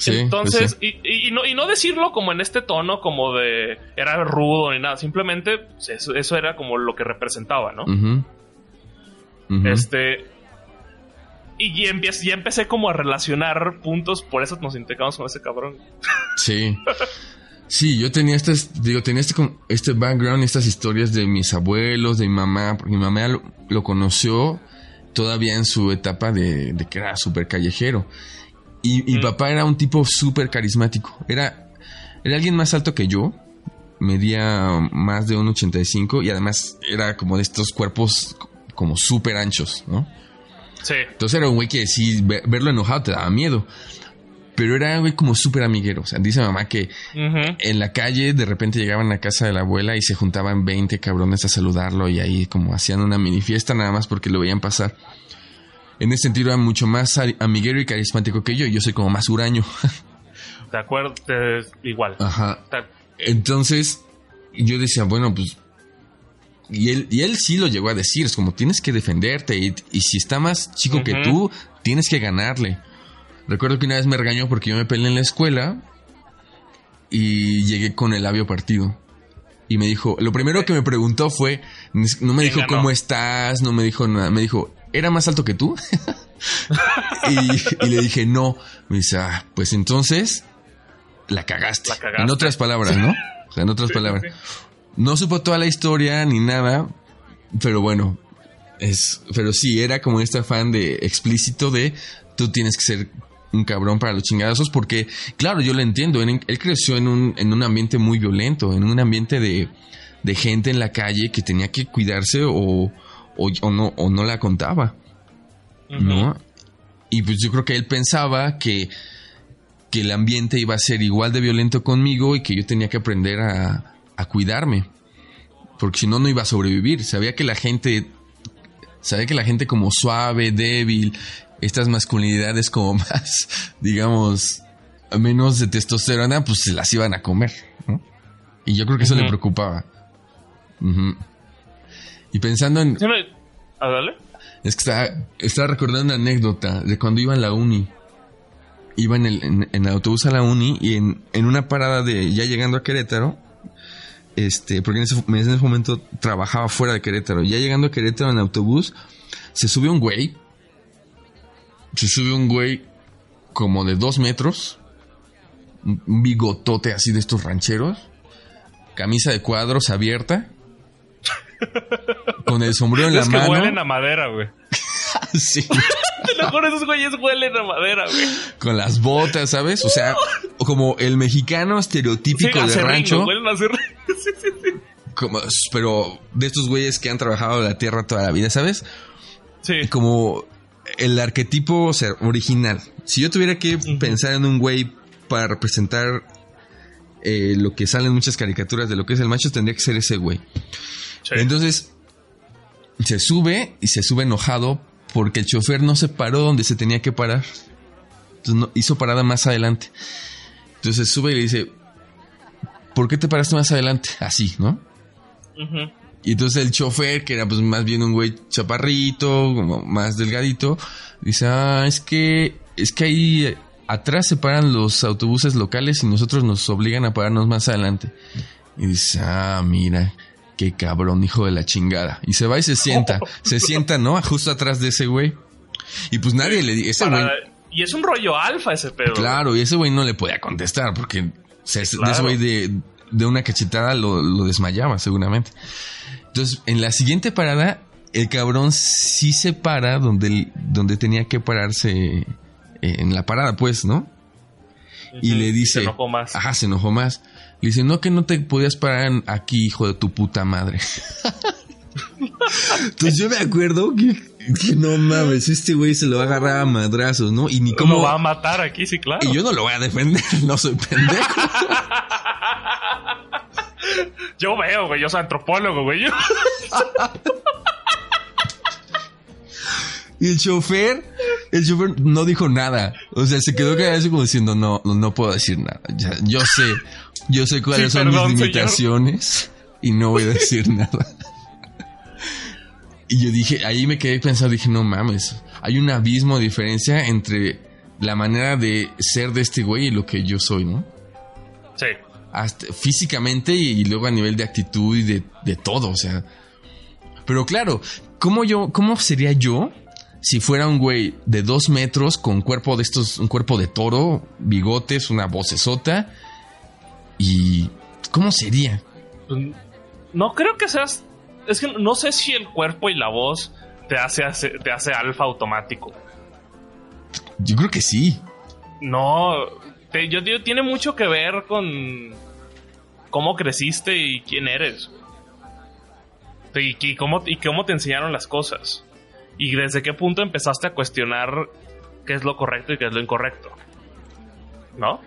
Entonces, pues y, no, y no decirlo como en este tono, como de era rudo ni nada, simplemente pues, eso, era como lo que representaba, ¿no? Este. Y ya empecé, ya empecé como a relacionar puntos, por eso nos integramos con ese cabrón. Sí. *laughs* Sí, yo tenía estas, digo, tenía este, este background, estas historias de mis abuelos, de mi mamá, porque mi mamá lo, conoció todavía en su etapa de, de que era súper callejero. Y mi papá era un tipo súper carismático. Era, era alguien más alto que yo. Medía más de un 85 y además era como de estos cuerpos como súper anchos, ¿no? Sí. Entonces era un güey que sí, verlo enojado te daba miedo. Pero era güey como súper amiguero. O sea, dice mamá que en la calle de repente llegaban a casa de la abuela y se juntaban 20 cabrones a saludarlo y ahí como hacían una mini fiesta nada más porque lo veían pasar en ese sentido era mucho más amiguero y carismático que yo. Yo soy como más huraño. *laughs* De acuerdo, igual. Ajá. Entonces, yo decía, bueno, pues. Y él, y él sí lo llegó a decir, es como tienes que defenderte y, si está más chico que tú, tienes que ganarle. Recuerdo que una vez me regañó porque yo me peleé en la escuela y llegué con el labio partido. Y me dijo, lo primero que me preguntó fue, no me dijo cómo estás, no me dijo nada, me dijo, ¿era más alto que tú? *laughs* y, le dije, no. Me dice, ah, pues entonces la cagaste. En otras palabras, ¿no? O sea, en otras palabras. No supo toda la historia ni nada, pero bueno, es, pero sí, era como este afán de explícito de tú tienes que ser un cabrón para los chingadazos, porque, claro, yo lo entiendo, él, creció en un, en un ambiente muy violento, en un ambiente de, de gente en la calle que tenía que cuidarse o, o, no, o no la contaba. ¿No? Y pues yo creo que él pensaba que, que el ambiente iba a ser igual de violento conmigo y que yo tenía que aprender a, a cuidarme. Porque si no, no iba a sobrevivir. Sabía que la gente. Sabía que la gente como suave, débil, estas masculinidades como *laughs* más, digamos, menos de testosterona, pues se las iban a comer. Y yo creo que eso le preocupaba. Y pensando en. ¿A darle? Es que estaba, recordando una anécdota de cuando iba en la uni. Iba en el, en, el autobús a la uni y en, en, una parada de ya llegando a Querétaro, este, porque en ese, en ese momento trabajaba fuera de Querétaro. Ya llegando a Querétaro en autobús, se sube un güey. Se sube un güey como de dos metros. Un bigotote así de estos rancheros. Camisa de cuadros abierta con el sombrero en la que mano. huelen a madera, güey. *laughs* sí. *laughs* Te lo juro, esos güeyes huelen a madera, güey. Con las botas, ¿sabes? O sea, como el mexicano estereotípico Sí, de rancho. Huelen a. *laughs* Sí, sí, sí. como- pero de estos güeyes que han trabajado la tierra toda la vida, ¿sabes? Sí. Como el arquetipo o sea, original. Si yo tuviera que pensar en un güey para representar eh, lo que sale en muchas caricaturas de lo que es el macho, tendría que ser ese güey. Sí. Entonces, se sube y se sube enojado porque el chofer no se paró donde se tenía que parar. Entonces, no- hizo parada más adelante. Entonces sube y le dice, ¿por qué te paraste más adelante? Así, ¿no? Ujú. Y entonces el chofer, que era pues más bien un güey chaparrito, como más delgadito, dice, ah, es que, es que ahí eh, atrás se paran los autobuses locales y nosotros nos obligan a pararnos más adelante. Y dice, ah, mira, qué cabrón, hijo de la chingada. Y se va y se sienta, *laughs* se sienta, ¿no? Justo atrás de ese güey. Y pues nadie le dice, ese güey, Para- Y es un rollo alfa ese pedo. claro, y ese güey no le podía contestar porque se- de Claro. ese güey de, de una cachetada lo, lo desmayaba seguramente. Entonces, en la siguiente parada, el cabrón sí se para donde, donde tenía que pararse eh, en la parada, pues, ¿no? Y le dice... Se enojó más. Ajá, se enojó más. Le dice, no, que no te podías parar aquí, hijo de tu puta madre. *laughs* Entonces yo me acuerdo que, que no mames, este güey se lo va a agarrar a madrazos, ¿no? Y ni ¿Cómo cómo... va a matar aquí? Sí, claro. Y yo no lo voy a defender, *laughs* no soy pendejo. *laughs* Yo veo, güey. Yo soy antropólogo, güey. Yo- Y el chofer, el chofer no dijo nada. O sea, se quedó callado como diciendo, no, no, no puedo decir nada. Ya, yo sé, yo sé cuáles Sí, son perdón, mis señor. limitaciones y no voy a decir nada. Y yo dije, ahí me quedé pensando, dije, no mames, hay un abismo de diferencia entre la manera de ser de este güey y lo que yo soy, ¿no? Sí. Hasta físicamente y, luego a nivel de actitud y de, de todo, o sea. Pero claro, ¿cómo yo, cómo sería yo si fuera un güey de dos metros con cuerpo de estos, un cuerpo de toro, bigotes, una vocesota? Y ¿cómo sería? Pues, No creo que seas. Es que no sé si el cuerpo y la voz te hace, hace- te hace alfa automático. Yo creo que sí. No. te- yo digo, tiene mucho que ver con cómo creciste y quién eres. Y, y cómo, y cómo te enseñaron las cosas. Y desde qué punto empezaste a cuestionar qué es lo correcto y qué es lo incorrecto. ¿No?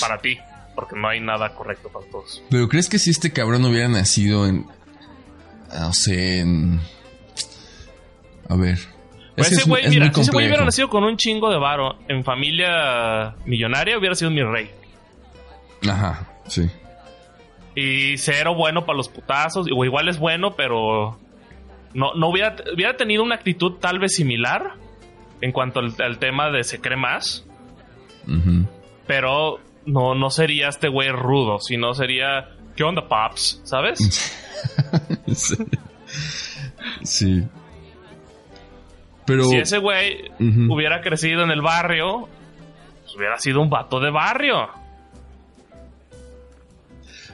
Para ti. Porque no hay nada correcto para todos. Pero ¿crees que si este cabrón hubiera nacido en, no sé, en, a ver. Pues ese es- güey, es mira, si ese güey hubiera nacido con un chingo de varo en familia millonaria, hubiera sido mi rey. Ajá, sí. Y cero bueno para los putazos. O igual es bueno, pero no, no hubiera, hubiera tenido una actitud tal vez similar en cuanto al, al tema de se cree más. Pero no, no sería este güey rudo, sino sería, ¿qué onda, Pops? ¿Sabes? *laughs* sí. Sí. Pero. Si ese güey hubiera crecido en el barrio, pues hubiera sido un vato de barrio.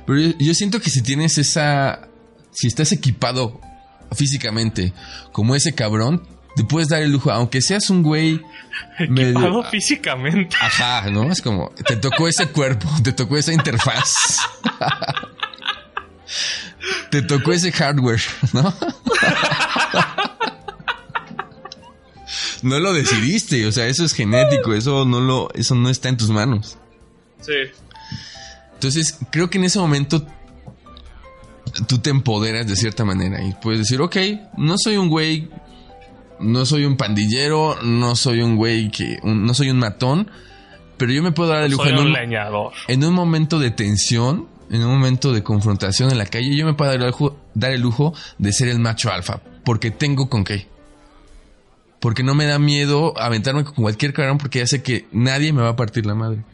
Pero yo, yo siento que si tienes esa. Si estás equipado físicamente como ese cabrón, te puedes dar el lujo, aunque seas un güey. medio- Equipado físicamente. Ajá, ¿no? Es como, te tocó ese cuerpo, te tocó esa interfaz. te tocó ese hardware, ¿no? no lo decidiste, o sea, eso es genético, eso no lo, eso no está en tus manos. Sí. Entonces, creo que en ese momento tú te empoderas de cierta manera y puedes decir, ok, no soy un güey, no soy un pandillero, no soy un güey que, un- no soy un matón, pero yo me puedo dar el lujo Soy en un un, leñador. en un momento de tensión, en un momento de confrontación en la calle, yo me puedo dar el lujo, dar el lujo de ser el macho alfa, porque tengo con qué. Porque no me da miedo aventarme con cualquier cabrón porque ya sé que nadie me va a partir la madre.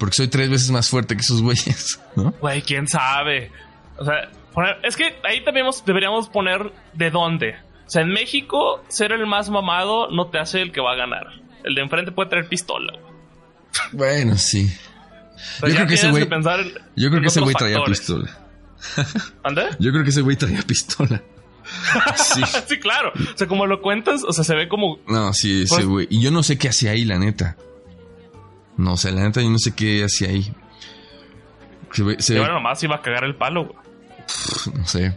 Porque soy tres veces más fuerte que esos güeyes, *laughs* ¿no? Güey, quién sabe. O sea, poner- es que ahí también deberíamos poner de dónde. O sea, en México, ser el más mamado no te hace el que va a ganar. El de enfrente puede traer pistola. güey. Bueno, sí. Yo creo que ese güey- *laughs* Yo creo que ese güey traía pistola. ¿Ande? Yo creo que ese güey traía pistola. Sí. sí, claro. O sea, como lo cuentas, o sea, se ve como. No, sí, ese Pues- güey. Y yo no sé qué hacía ahí, la neta. No, sea, la neta yo no sé qué hacía ahí. Se ve, se bueno, nomás iba a cagar el palo, güey. no sé.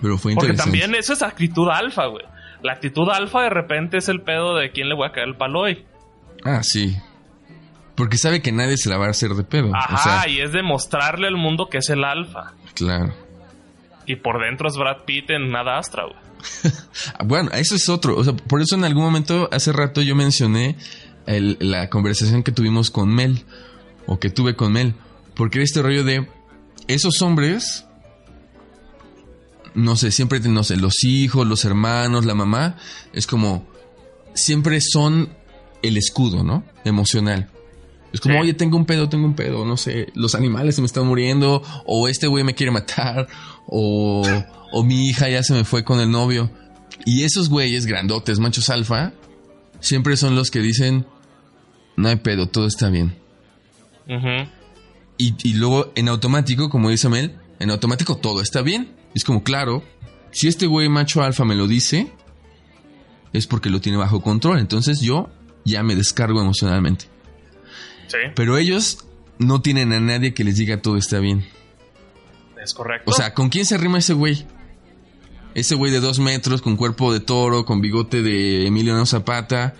Pero fue Porque interesante. también eso es actitud alfa, güey. La actitud alfa de repente es el pedo de quién le voy a caer el palo hoy. Ah, sí. Porque sabe que nadie se la va a hacer de pedo. Ajá, o sea, y es demostrarle al mundo que es el alfa. claro. Y por dentro es Brad Pitt en Nada Astra, güey. *laughs* Bueno, eso es otro. O sea, por eso en algún momento, hace rato yo mencioné el- la conversación que tuvimos con Mel. O que tuve con Mel. Porque era este rollo de esos hombres. No sé, siempre, no sé, los hijos, los hermanos, la mamá. Es como. Siempre son el escudo, ¿no? Emocional. Es como, Sí. oye, tengo un pedo, tengo un pedo, no sé, los animales se me están muriendo, o este güey me quiere matar, o, o mi hija ya se me fue con el novio. Y esos güeyes grandotes, machos alfa, siempre son los que dicen, no hay pedo, todo está bien. Y, y luego en automático, como dice Mel, en automático todo está bien. Es como, claro, si este güey macho alfa me lo dice, es porque lo tiene bajo control. Entonces yo ya me descargo emocionalmente. Sí, Pero ellos no tienen a nadie que les diga todo está bien. es correcto. O sea, ¿con quién se arrima ese güey? Ese güey de dos metros, con cuerpo de toro, con bigote de Emiliano Zapata,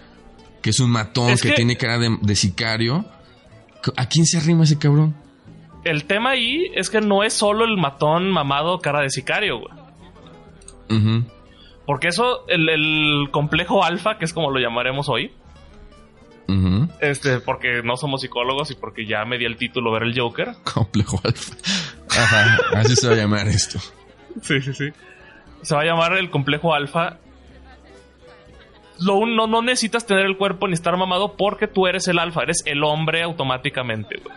que es un matón, Es que, que- tiene cara de, de sicario. ¿A quién se arrima ese cabrón? el tema ahí es que no es solo el matón mamado cara de sicario, güey. Porque eso, el, el complejo alfa, que es como lo llamaremos hoy, este, porque no somos psicólogos y porque ya me di el título ver el Joker. Complejo alfa. Ajá, así se va a llamar esto. *laughs* Sí, sí, sí. Se va a llamar el complejo alfa. Lo no, no necesitas tener el cuerpo ni estar mamado porque tú eres el alfa, eres el hombre automáticamente, güey.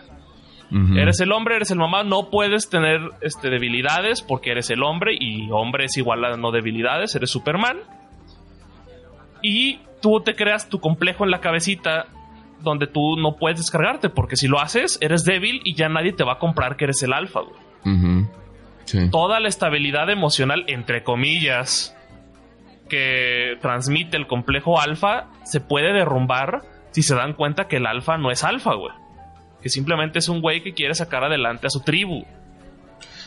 Eres el hombre, eres el mamá, no puedes tener este, debilidades porque eres el hombre y hombre es igual a no debilidades, eres Superman. Y tú te creas tu complejo en la cabecita donde tú no puedes descargarte porque si lo haces eres débil y ya nadie te va a comprar que eres el alfa, güey. Sí. Toda la estabilidad emocional, entre comillas, que transmite el complejo alfa se puede derrumbar si se dan cuenta que el alfa no es alfa, güey. Que simplemente es un güey que quiere sacar adelante a su tribu.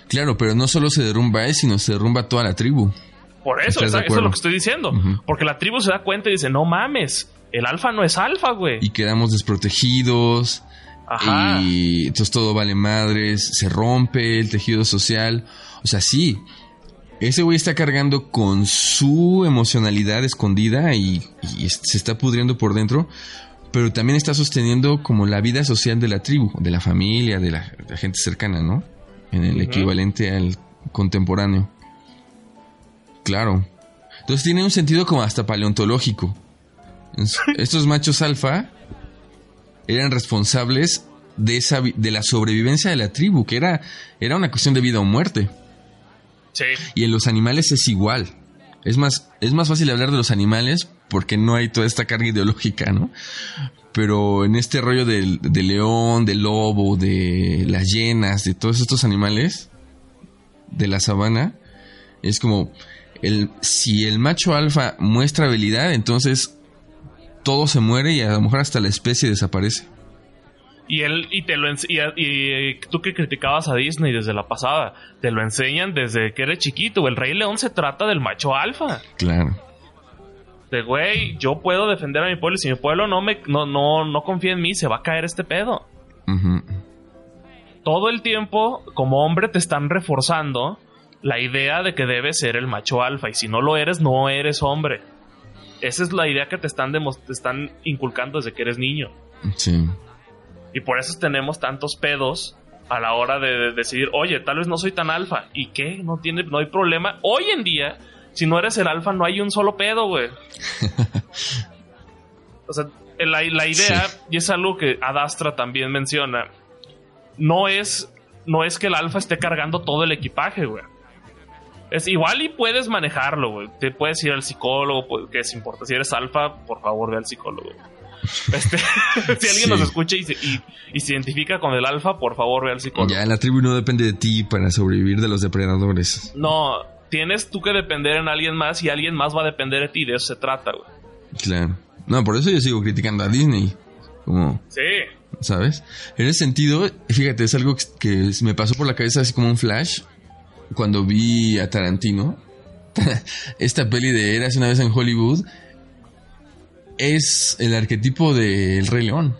Claro, pero no solo se derrumba él, sino se derrumba toda la tribu. Por eso, ¿Estás de esa- eso es lo que estoy diciendo. Porque la tribu se da cuenta y dice, no mames, el alfa no es alfa, güey. Y quedamos desprotegidos. Ajá. Y entonces todo vale madres, se rompe el tejido social. O sea, sí, ese güey está cargando con su emocionalidad escondida y, se está pudriendo por dentro, pero también está sosteniendo como la vida social de la tribu, de la familia, de la, de la gente cercana, ¿no? En el equivalente al contemporáneo. Claro. Entonces tiene un sentido como hasta paleontológico. Es- *laughs* Estos machos alfa eran responsables de esa de la sobrevivencia de la tribu, que era, era una cuestión de vida o muerte. Sí. Y en los animales es igual. Es más, es más fácil hablar de los animales porque no hay toda esta carga ideológica, ¿no? Pero en este rollo del, del león, del lobo, de las hienas, de todos estos animales de la sabana, es como el, si el macho alfa muestra habilidad, entonces todo se muere y a lo mejor hasta la especie desaparece. Y él, y te lo y, y tú que criticabas a Disney desde la pasada, te lo enseñan desde que eres chiquito. El Rey León se trata del macho alfa. Claro. De güey, yo puedo defender a mi pueblo y si mi pueblo no me no, no, no confía en mí, se va a caer este pedo. Todo el tiempo, como hombre, te están reforzando la idea de que debes ser el macho alfa. Y si no lo eres, no eres hombre. Esa es la idea que te están, te están inculcando desde que eres niño. Sí. Y por eso tenemos tantos pedos a la hora de, de decidir, oye, tal vez no soy tan alfa. ¿Y qué? No, tiene, no hay problema. Hoy en día, si no eres el alfa, no hay un solo pedo, güey. *laughs* o sea, la, la idea, Sí. y es algo que Adastra también menciona, no es, no es que el alfa esté cargando todo el equipaje, güey. Es igual y puedes manejarlo, güey. Te puedes ir al psicólogo, que es importante. Si eres alfa, por favor, ve al psicólogo. *laughs* Este, *laughs* si alguien Sí. nos escucha y se, y- y se identifica con el alfa, por favor, ve al psicólogo. Ya la tribu no depende de ti para sobrevivir de los depredadores. No, tienes tú que depender en alguien más y alguien más va a depender de ti. De eso se trata, güey. Claro. No, por eso yo sigo criticando a Disney. Como, Sí. ¿sabes? En ese sentido, fíjate, es algo que, que me pasó por la cabeza así como un flash cuando vi a Tarantino. *laughs* Esta peli de Eras una vez en Hollywood es el arquetipo del Rey León.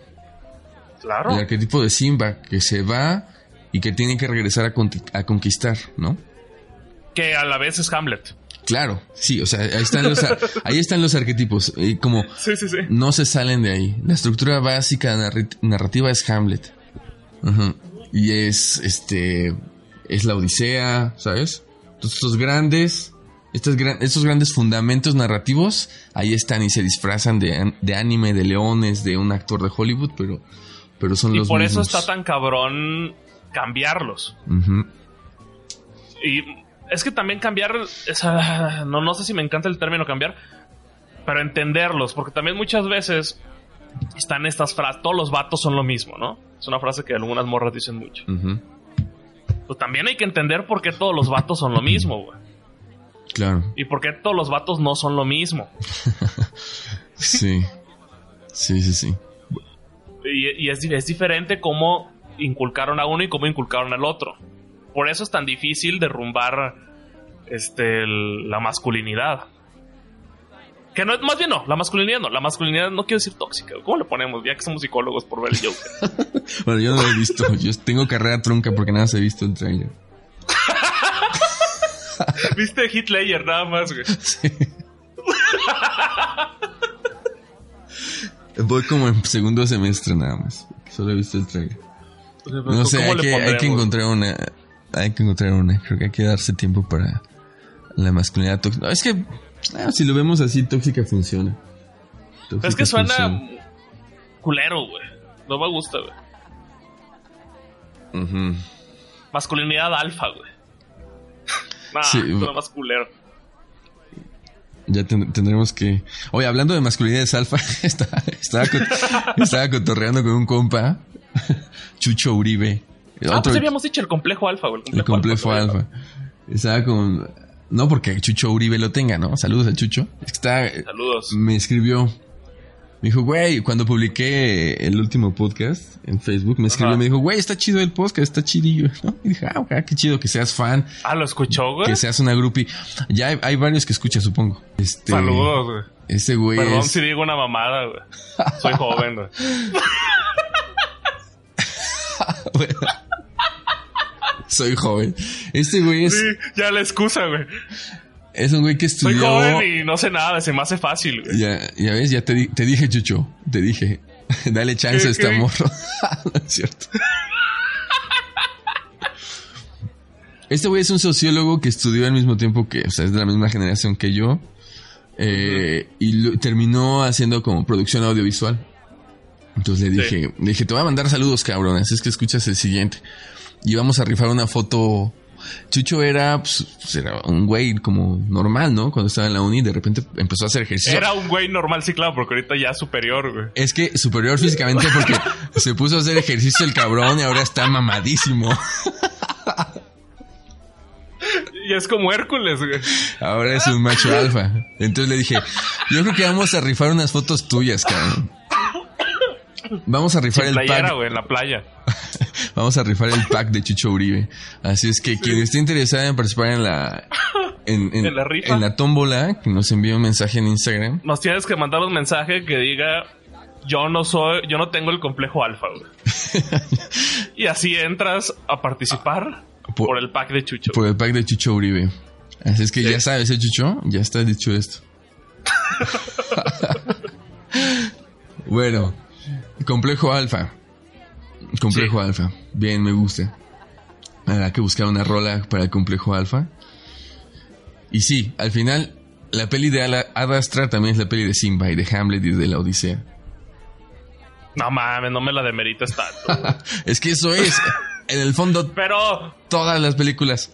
Claro. El arquetipo de Simba, que se va y que tiene que regresar a, conquistar, ¿no? Que a la vez es Hamlet. Claro, sí, o sea, ahí están los, ar- *laughs* ahí están los arquetipos. Y como Sí, sí, sí. no se salen de ahí. La estructura básica narrativa es Hamlet. Y es este es la Odisea, ¿sabes? Entonces, estos grandes estos, gran- estos grandes fundamentos narrativos ahí están y se disfrazan de, de anime, de leones, de un actor de Hollywood, pero pero son Y los por eso está tan cabrón cambiarlos. Y es que también cambiar, *laughs* no, no sé si me encanta el término cambiar, pero entenderlos, porque también muchas veces están estas frases, todos los vatos son lo mismo, ¿no? Es una frase que algunas morras dicen mucho. Pues también hay que entender por qué todos los vatos son lo mismo, güey. Claro. Y por qué todos los vatos no son lo mismo. *laughs* Sí. Sí, sí, sí. Y, y es, es diferente cómo inculcaron a uno y cómo inculcaron al otro. Por eso es tan difícil derrumbar este, el- la masculinidad. Que no, más bien no, la masculinidad no. La masculinidad no quiero decir tóxica. ¿Cómo le ponemos? Ya que somos psicólogos por ver el Joker. *laughs* Bueno, yo no lo he visto. Yo tengo carrera trunca porque nada más he visto el trailer. *laughs* Viste Hitler nada más, güey. *laughs* Voy como en segundo semestre nada más. Solo he visto el trailer. No sé, ¿Cómo hay que, hay que encontrar una. Hay que encontrar una. Creo que hay que darse tiempo para la masculinidad tóxica. No, es que ah, si lo vemos así, tóxica funciona. Tóxica Es que suena funciona. culero, güey. No me gusta, güey. Masculinidad alfa, güey. *laughs* Nah, Sí, suena más culero. Ya ten- tendremos que. Oye, hablando de masculinidades alfa, *laughs* estaba, estaba, co- *laughs* estaba cotorreando con un compa, Chucho Uribe. Ah, Otro- pues habíamos dicho el complejo alfa, güey. el complejo alfa. Estaba con. No porque Chucho Uribe lo tenga, ¿no? Saludos al Chucho. Es que está. Saludos. Me escribió. Me dijo, güey, cuando publiqué el último podcast en Facebook, me escribió Ajá. y me dijo, güey, está chido el podcast, está chidillo. *laughs* ¿no? Y dije, ah, ok, qué chido que seas fan, Ah, ¿lo escuchó, güey? que seas una groupie. Ya hay, hay varios que escuchas, supongo. Este, Saludos, güey. Ese güey Perdón es- si digo una mamada, güey. Soy joven, güey. *laughs* *laughs* *laughs* Soy joven. Este güey es, Sí, ya la excusa, güey. es un güey que Soy estudió. joven y no sé nada, se me hace fácil, güey. Ya, ya ves, ya te, di- te dije, Chucho. Te dije. *laughs* Dale chance ¿Qué- a qué? morro. *laughs* no es cierto. Este güey es un sociólogo que estudió al mismo tiempo que, o sea, es de la misma generación que yo. eh, Y lo- terminó haciendo como producción audiovisual. Entonces le dije, le dije, te voy a mandar saludos, cabrón. Así es que escuchas el siguiente. Y vamos a rifar una foto. Chucho era, pues, era un güey como normal, ¿no? Cuando estaba en la uni, de repente empezó a hacer ejercicio. Era un güey normal, sí, claro, porque ahorita ya superior, güey. Es que superior físicamente porque *laughs* se puso a hacer ejercicio el cabrón y ahora está mamadísimo. Y es como Hércules, güey. Ahora es un macho alfa. Entonces le dije, yo creo que vamos a rifar unas fotos tuyas, cabrón. Vamos a rifar Sin el playera, pack. en la playa. *laughs* Vamos a rifar el pack de Chucho Uribe. Así es que quien esté interesado en participar en la en, *laughs* ¿En la rifa? en la tómbola, que nos envíe un mensaje en Instagram. Nos tienes que mandar un mensaje que diga yo no soy, yo no tengo el complejo alfa, güey. *laughs* y así entras a participar Por- por, el pack de Chucho. Por el pack de Chucho Uribe. Así es que Sí. ya sabes, ¿eh, Chucho? Ya está dicho esto. bueno, complejo alfa. Complejo Sí. alfa. Bien, me gusta. Habrá que buscar una rola para el complejo alfa. Y sí, al final, la peli de Ala- Ad Astra también es la peli de Simba y de Hamlet y de la Odisea. No mames, no me la demerites tanto. *laughs* Es que eso es, en el fondo, Pero todas las películas.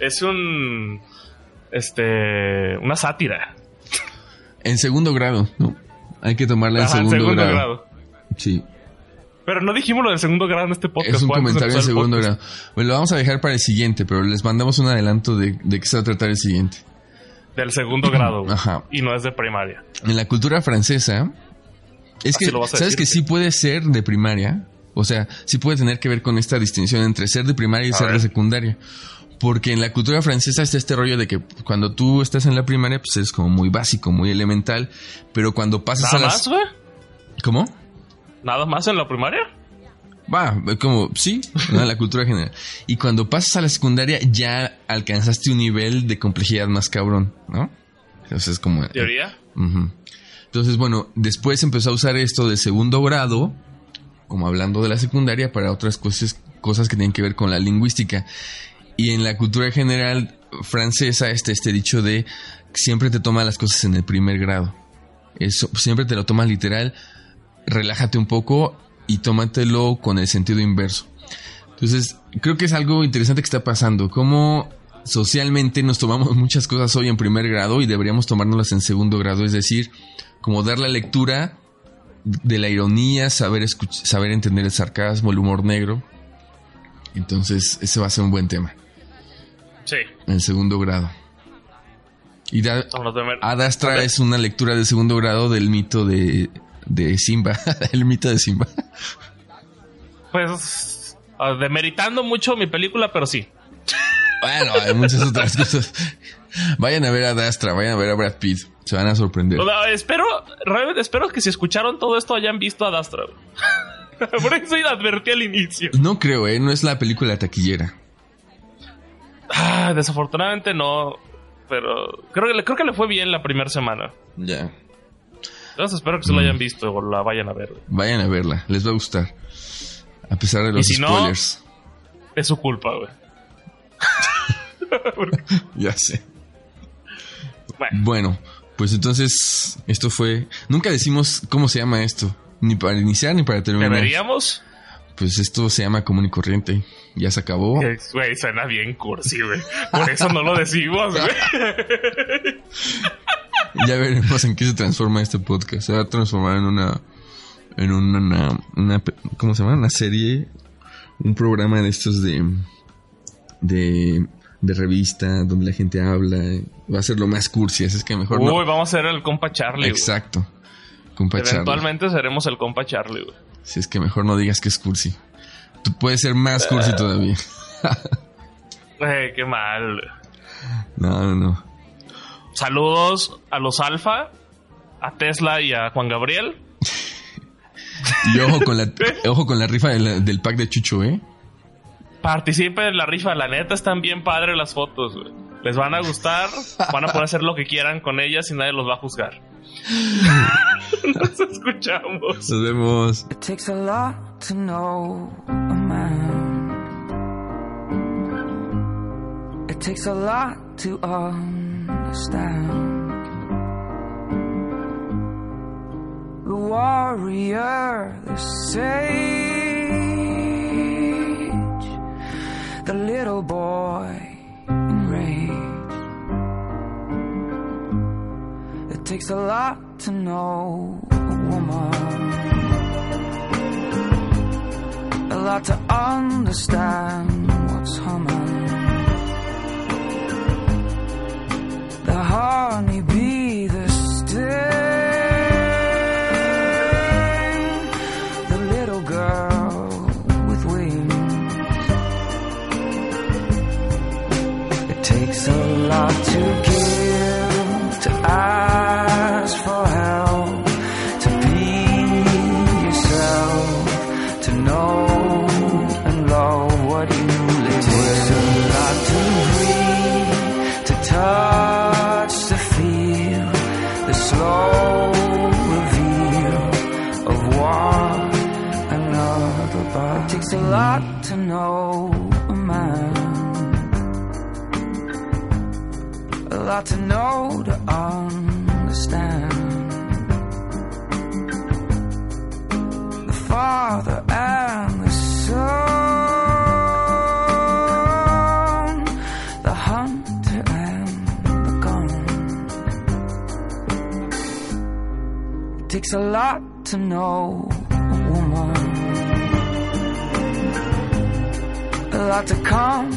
es un este una sátira. En segundo grado, ¿no? Hay que tomarla en Ajá, en segundo, segundo grado. grado. Sí. Pero no dijimos lo del segundo grado en este podcast. Es un ¿Cuándo se comentario en segundo grado. Bueno, lo vamos a dejar para el siguiente, pero les mandamos un adelanto de, de qué se va a tratar el siguiente. Del segundo grado. *clears throat* Ajá. Y no es de primaria. En la cultura francesa, es Así que, lo ¿sabes decir, que sí. puede ser de primaria? O sea, sí puede tener que ver con esta distinción entre ser de primaria y A ser de secundaria. Porque en la cultura francesa está este rollo de que cuando tú estás en la primaria, pues es como muy básico, muy elemental. Pero cuando pasas Nada a más, las... güey. ¿Cómo? Nada más en la primaria. Va, como, sí, ¿no? la cultura general. Y cuando pasas a la secundaria ya alcanzaste un nivel de complejidad más cabrón, ¿no? Entonces es como... Teoría. Ujú. Entonces, bueno, después empezó a usar esto de segundo grado, como hablando de la secundaria, para otras cosas, cosas que tienen que ver con la lingüística. Y en la cultura general francesa está este dicho de siempre te toma las cosas en el primer grado. Eso, siempre te lo tomas literal, relájate un poco y tómatelo con el sentido inverso. Entonces, creo que es algo interesante que está pasando. Cómo socialmente nos tomamos muchas cosas hoy en primer grado y deberíamos tomárnoslas en segundo grado. Es decir, como dar la lectura de la ironía, saber, saber entender el sarcasmo, el humor negro. Entonces, ese va a ser un buen tema Sí. en segundo grado. Y da, es una lectura de segundo grado del mito de, de Simba. *laughs* el mito de Simba. Pues. ah, Demeritando mucho mi película, pero sí. Bueno, hay muchas otras cosas. Vayan a ver a Adastra, vayan a ver a Brad Pitt. Se van a sorprender. Espero, realmente espero que si escucharon todo esto hayan visto a Dastra. *laughs* Por eso advertí al inicio. No creo, ¿eh? No es la película taquillera. Ah, desafortunadamente no. Pero creo que, le- creo que le fue bien la primera semana. Ya. Entonces espero que se lo hayan visto o la vayan a ver. Vayan a verla, les va a gustar. A pesar de los si no- spoilers. Es su culpa, güey. *laughs* Ya sé. Bueno, Bueno, pues entonces, esto fue. Nunca decimos cómo se llama esto. Ni para iniciar ni para terminar. deberíamos. Pues esto se llama común y corriente. Ya se acabó. *laughs* Güey, suena bien cursi, güey. Por eso no lo decimos, güey. *laughs* Ya veremos en qué se transforma este podcast. Se va a transformar en una. En una. una- una- ¿Cómo se llama? Una serie. Un programa de estos de. De. De revista, donde la gente habla. Va a ser lo más cursi, así es que mejor Uy, no. vamos a ser el compa Charlie. Exacto. Compa Charlie. Eventualmente seremos el compa Charlie, güey. Si es que mejor no digas que es cursi. Tú puedes ser más cursi todavía. *laughs* Güey, qué mal. No, no, no. Saludos a los Alfa, a Tesla y a Juan Gabriel. Y ojo con la, *laughs* ojo con la rifa de la- del pack de Chucho, ¿eh? Participen en la rifa, la neta están bien padres las fotos, güey. Les van a gustar, van a poder hacer lo que quieran con ellas y nadie los va a juzgar. Nos escuchamos. Nos vemos. It takes a lot to know a man. It takes a lot to understand. The warrior, the sage, to know a woman. A lot to understand no woman. A lot to come